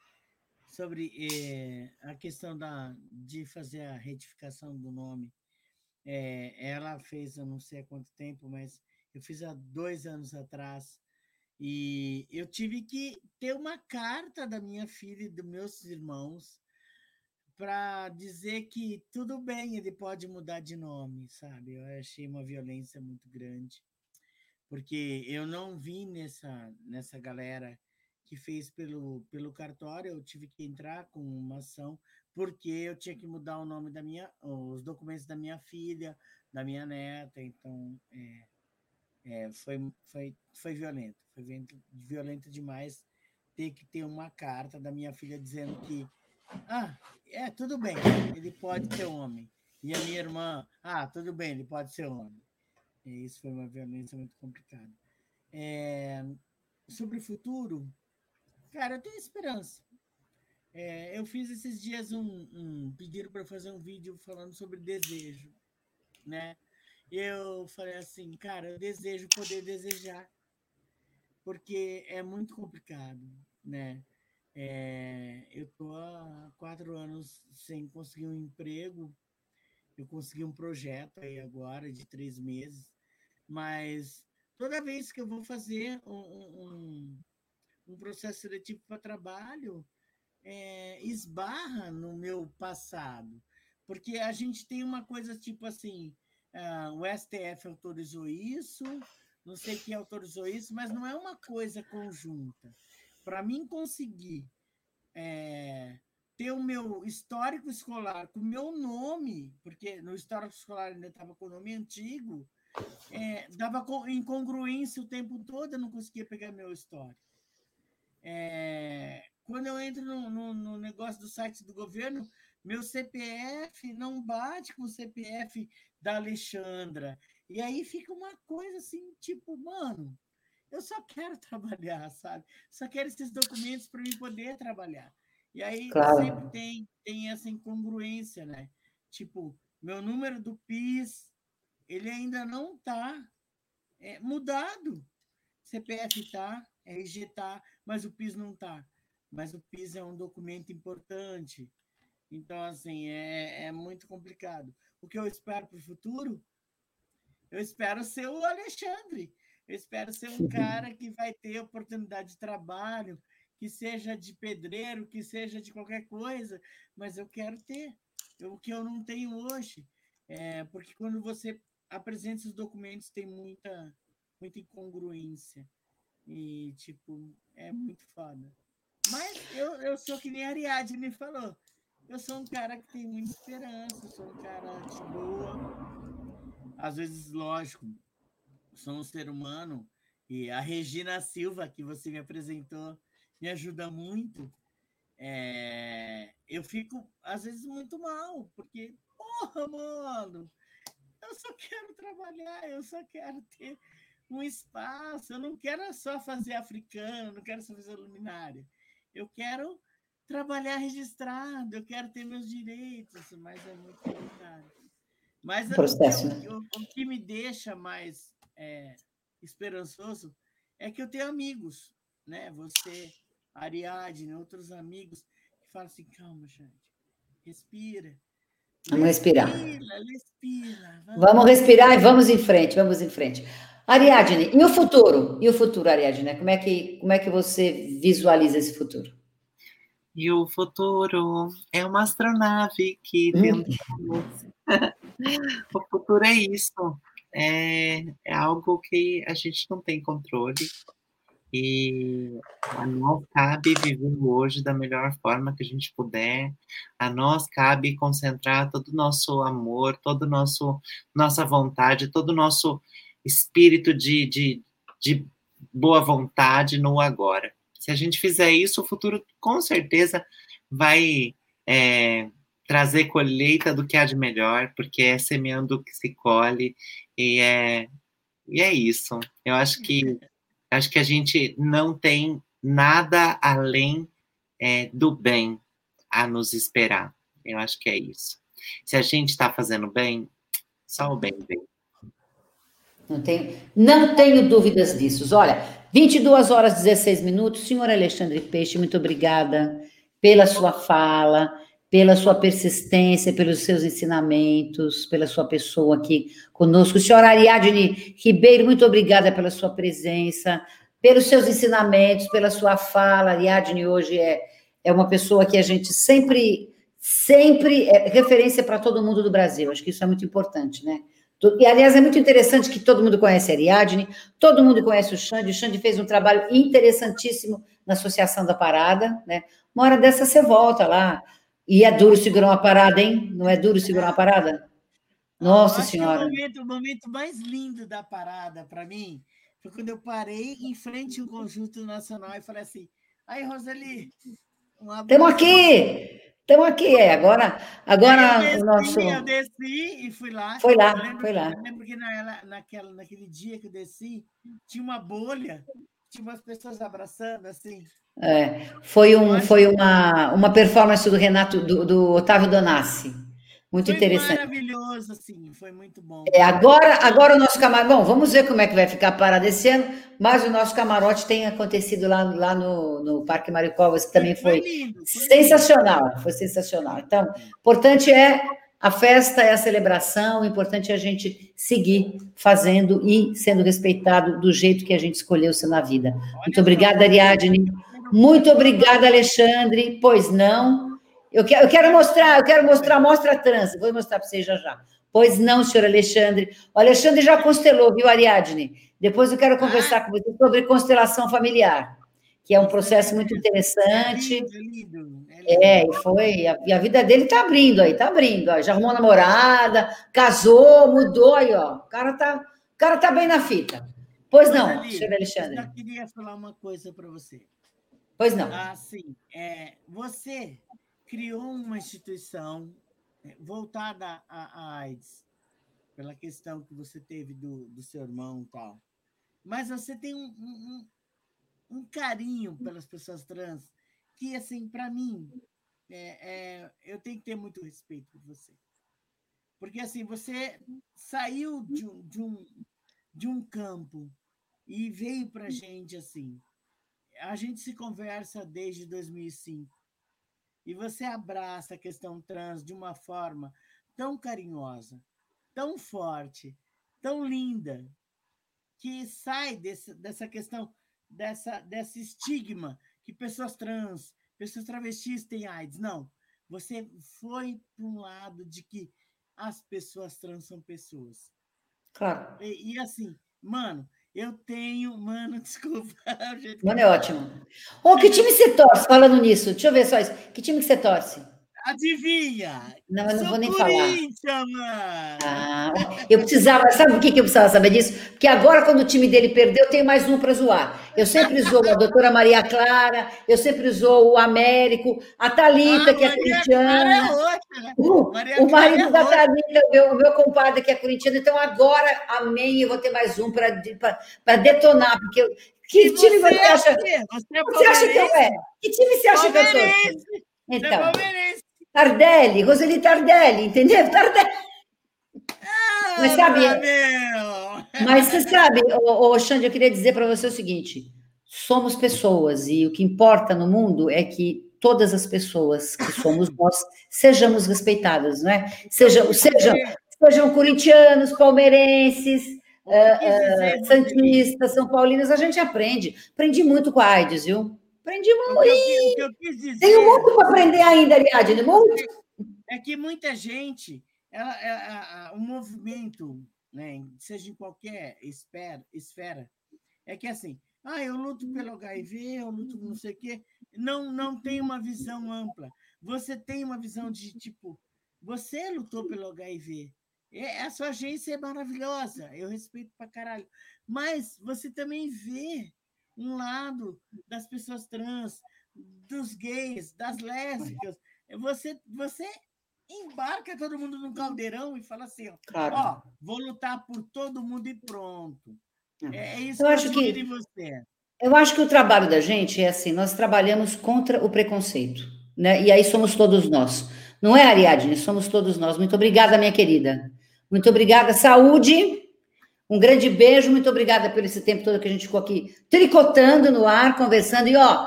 Sobre é, a questão da, de fazer a retificação do nome. É, ela fez, eu não sei há quanto tempo, mas eu fiz há dois anos atrás. E eu tive que ter uma carta da minha filha e dos meus irmãos para dizer que tudo bem, ele pode mudar de nome, sabe? Eu achei uma violência muito grande, porque eu não vim nessa, nessa galera que fez pelo, pelo cartório, eu tive que entrar com uma ação, porque eu tinha que mudar o nome da minha, os documentos da minha filha, da minha neta, então é, é, foi, foi, foi violento, foi violento, demais ter que ter uma carta da minha filha dizendo que ah, é, tudo bem, ele pode ser homem. E a minha irmã, ah, tudo bem, ele pode ser homem. E isso foi uma violência muito complicada. É, sobre o futuro, cara, eu tenho esperança. É, eu fiz esses dias um, um pedido para fazer um vídeo falando sobre desejo, né? Eu falei assim, cara, eu desejo poder desejar, porque é muito complicado, né? É, eu estou há quatro anos sem conseguir um emprego. Eu consegui um projeto aí agora de três meses, mas toda vez que eu vou fazer um, um, um processo seletivo para trabalho, é, esbarra no meu passado, porque a gente tem uma coisa tipo assim: uh, o STF autorizou isso, não sei quem autorizou isso, mas não é uma coisa conjunta para mim conseguir é, ter o meu histórico escolar com o meu nome, porque no histórico escolar ainda estava com o nome antigo, é, dava incongruência o tempo todo, eu não conseguia pegar meu histórico. É, quando eu entro no, no, no, negócio do site do governo, meu CPF não bate com o CPF da Alexandra. E aí fica uma coisa assim, tipo, mano, eu só quero trabalhar, sabe? Só quero esses documentos para mim poder trabalhar. E aí claro. sempre tem, tem essa incongruência, né? Tipo, meu número do PIS, ele ainda não está é, mudado. CPF está, RG está, mas o PIS não está. Mas o PIS é um documento importante. Então, assim, é, é muito complicado. O que eu espero para o futuro? Eu espero ser o Alexandre eu espero ser um cara que vai ter oportunidade de trabalho, que seja de pedreiro, que seja de qualquer coisa, mas eu quero ter o que eu não tenho hoje. É, porque quando você apresenta esses documentos, tem muita, muita incongruência. E, tipo, é muito foda. Mas eu, eu sou que nem a Ariadne falou. Eu sou um cara que tem muita esperança, sou um cara de boa. Às vezes, lógico, sou um ser humano e a Regina Silva, que você me apresentou, me ajuda muito. É, eu fico, às vezes, muito mal, porque, porra, mano, eu só quero trabalhar, eu só quero ter um espaço, eu não quero só fazer africano, não quero só fazer luminária, eu quero trabalhar registrado, eu quero ter meus direitos, mas é muito complicado. Mas o, o, o, que me deixa mais é, esperançoso é que eu tenho amigos. né? Você, Ariadne, outros amigos que falam assim, calma, gente, respira. Vamos respirar. Respira, respira. Vamos. vamos respirar e vamos em frente, vamos em frente. Ariadne, e o futuro? E o futuro, Ariadne? Como é que, como é que você visualiza esse futuro? E o futuro é uma astronave que tentamos. o futuro é isso. É, é algo que a gente não tem controle. E a nós cabe viver hoje da melhor forma que a gente puder. A nós cabe concentrar todo o nosso amor, todo nosso nossa vontade, todo o nosso espírito de, de, de boa vontade no agora. Se a gente fizer isso, o futuro com certeza vai é, trazer colheita do que há de melhor, porque é semeando que se colhe, e é, e é isso. Eu acho que, acho que a gente não tem nada além é, do bem a nos esperar. Eu acho que é isso. Se a gente está fazendo bem, só o bem vem. Não tenho, não tenho dúvidas disso. Olha, 22 horas 16 minutos. Senhor Alexandre Peixe, muito obrigada pela sua fala, pela sua persistência, pelos seus ensinamentos, pela sua pessoa aqui conosco. Senhora Ariadne Ribeiro, muito obrigada pela sua presença, pelos seus ensinamentos, pela sua fala. Ariadne hoje é, é uma pessoa que a gente sempre, sempre é referência para todo mundo do Brasil. Acho que isso é muito importante, né? E, aliás, é muito interessante que todo mundo conhece a Ariadne, todo mundo conhece o Xande. O Xande fez um trabalho interessantíssimo na Associação da Parada, né? Uma hora dessa você volta lá. E é duro segurar uma parada, hein? Não é duro segurar uma parada? Nossa Senhora. o, momento, o momento mais lindo da parada, para mim, foi quando eu parei em frente ao Conjunto Nacional e falei assim: aí, Roseli, um Estamos aqui! Estamos aqui, é. Agora, agora desci, o nosso. Eu desci e fui lá. Foi lá, foi lá. Eu lembro que na, naquela, naquele dia que eu desci, tinha uma bolha, tinha umas pessoas abraçando assim. É, foi um, foi uma, uma performance do Renato, do, do Otávio Donassi. Muito foi interessante. maravilhoso, assim, foi muito bom. É, agora, agora o nosso camarote. Bom, vamos ver como é que vai ficar a parada esse ano, mas o nosso camarote tem acontecido lá, lá no, no Parque Maricovas, que também foi, foi, lindo, foi sensacional. Lindo. Foi sensacional. Então, importante é a festa, é a celebração, o importante é a gente seguir fazendo e sendo respeitado do jeito que a gente escolheu ser na vida. Muito obrigada, Ariadne. Muito obrigada, Alexandre. Pois não. Eu quero, eu quero mostrar, eu quero mostrar, mostra a trans, vou mostrar para vocês já já. Pois não, senhor Alexandre. O Alexandre já constelou, viu, Ariadne? Depois eu quero conversar ah. com você sobre constelação familiar, que é um processo muito interessante. É, lindo, é, lindo. é e foi. A, e a vida dele está abrindo aí, está abrindo. Ó, já arrumou namorada, casou, mudou aí, ó. O cara tá, o cara tá bem na fita. Pois não, senhor Alexandre. Eu queria falar uma coisa para você. Pois não. Ah, sim. É, você criou uma instituição é, voltada à AIDS, pela questão que você teve do, do seu irmão e tal. Mas você tem um, um, um carinho pelas pessoas trans que, assim, para mim, é, é, eu tenho que ter muito respeito por você. Porque, assim, você saiu de, de, um, de um campo e veio para a gente, assim. A gente se conversa desde 2005 e você abraça a questão trans de uma forma tão carinhosa, tão forte, tão linda, que sai desse, dessa questão, dessa, desse estigma que pessoas trans, pessoas travestis têm AIDS. Não. Você foi para um lado de que as pessoas trans são pessoas. Claro. E, e assim, mano, eu tenho, mano, desculpa. Mano, é ótimo. Ô, que time você torce falando nisso? Deixa eu ver só isso. Que time que você torce? Adivinha? Não, eu não vou nem falar. Mano. Ah, eu precisava, sabe por que eu precisava saber disso? Porque agora, quando o time dele perdeu, tem mais um para zoar. Eu sempre zoo a doutora Maria Clara, eu sempre zoo o Américo, a Thalita, ah, que é corintiana. É outra, né? o, o marido é da Thalita, o meu, o meu compadre, que é corintiano. Então, agora, amém, eu vou ter mais um para detonar, porque eu, que e time você, você acha? Você, é você acha que eu é? Que time você acha que eu sou? Então. Tardelli, Roseli Tardelli, entendeu? Tardelli. Ah, mas sabe, mas você sabe, ô, ô Xande, eu queria dizer para você o seguinte: somos pessoas e o que importa no mundo é que todas as pessoas que somos nós sejamos respeitadas, não é? Sejam, sejam, sejam corintianos, palmeirenses, uh, uh, santistas, são paulinas, a gente aprende. Aprendi muito com a AIDS, viu? Aprendi muito. O que eu, o que eu quis dizer, Tenho muito para aprender ainda, Ariadne, muito. É que muita gente, ela, ela, o movimento, né, seja em qualquer esfera, esfera, é que assim, ah, eu luto pelo HIV, eu luto não sei o quê. Não, não tem uma visão ampla. Você tem uma visão de tipo, você lutou pelo HIV. É, a sua agência é maravilhosa, eu respeito pra caralho. Mas você também vê um lado das pessoas trans, dos gays, das lésbicas. Você, você embarca todo mundo num caldeirão e fala assim: ó, claro. ó vou lutar por todo mundo e pronto. É, é isso eu que acho eu que você. Eu acho que o trabalho da gente é assim: nós trabalhamos contra o preconceito, né? E aí somos todos nós. Não é, Ariadne? Somos todos nós. Muito obrigada, minha querida. Muito obrigada. Saúde. Um grande beijo. Muito obrigada por esse tempo todo que a gente ficou aqui tricotando no ar, conversando. E ó,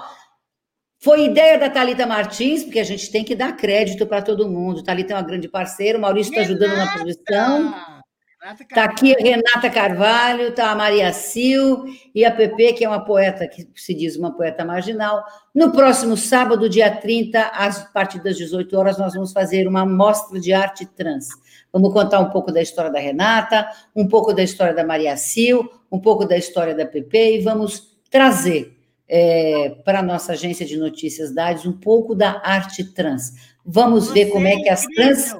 foi ideia da Talita Martins, porque a gente tem que dar crédito para todo mundo. Talita é uma grande parceira, o Maurício está ajudando na produção. Está aqui a Renata Carvalho, está a Maria Sil e a Pepe, que é uma poeta, que se diz uma poeta marginal. No próximo sábado, dia 30, a partir das 18 horas, nós vamos fazer uma mostra de arte trans. Vamos contar um pouco da história da Renata, um pouco da história da Maria Sil, um pouco da história da Pepe e vamos trazer é, para a nossa agência de notícias DADs um pouco da arte trans. Vamos ver como é que as trans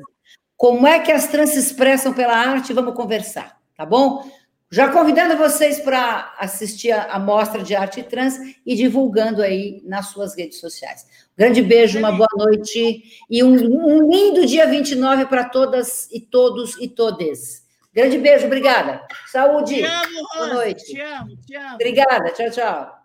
como é que as trans se expressam pela arte? Vamos conversar, tá bom? Já convidando vocês para assistir a, mostra de arte trans e divulgando aí nas suas redes sociais. grande beijo, uma boa noite e um, um lindo dia 29 para todas e todos e todes. Grande beijo, obrigada. Saúde. Te amo, Boa noite. Te amo, te amo. Obrigada, tchau, tchau.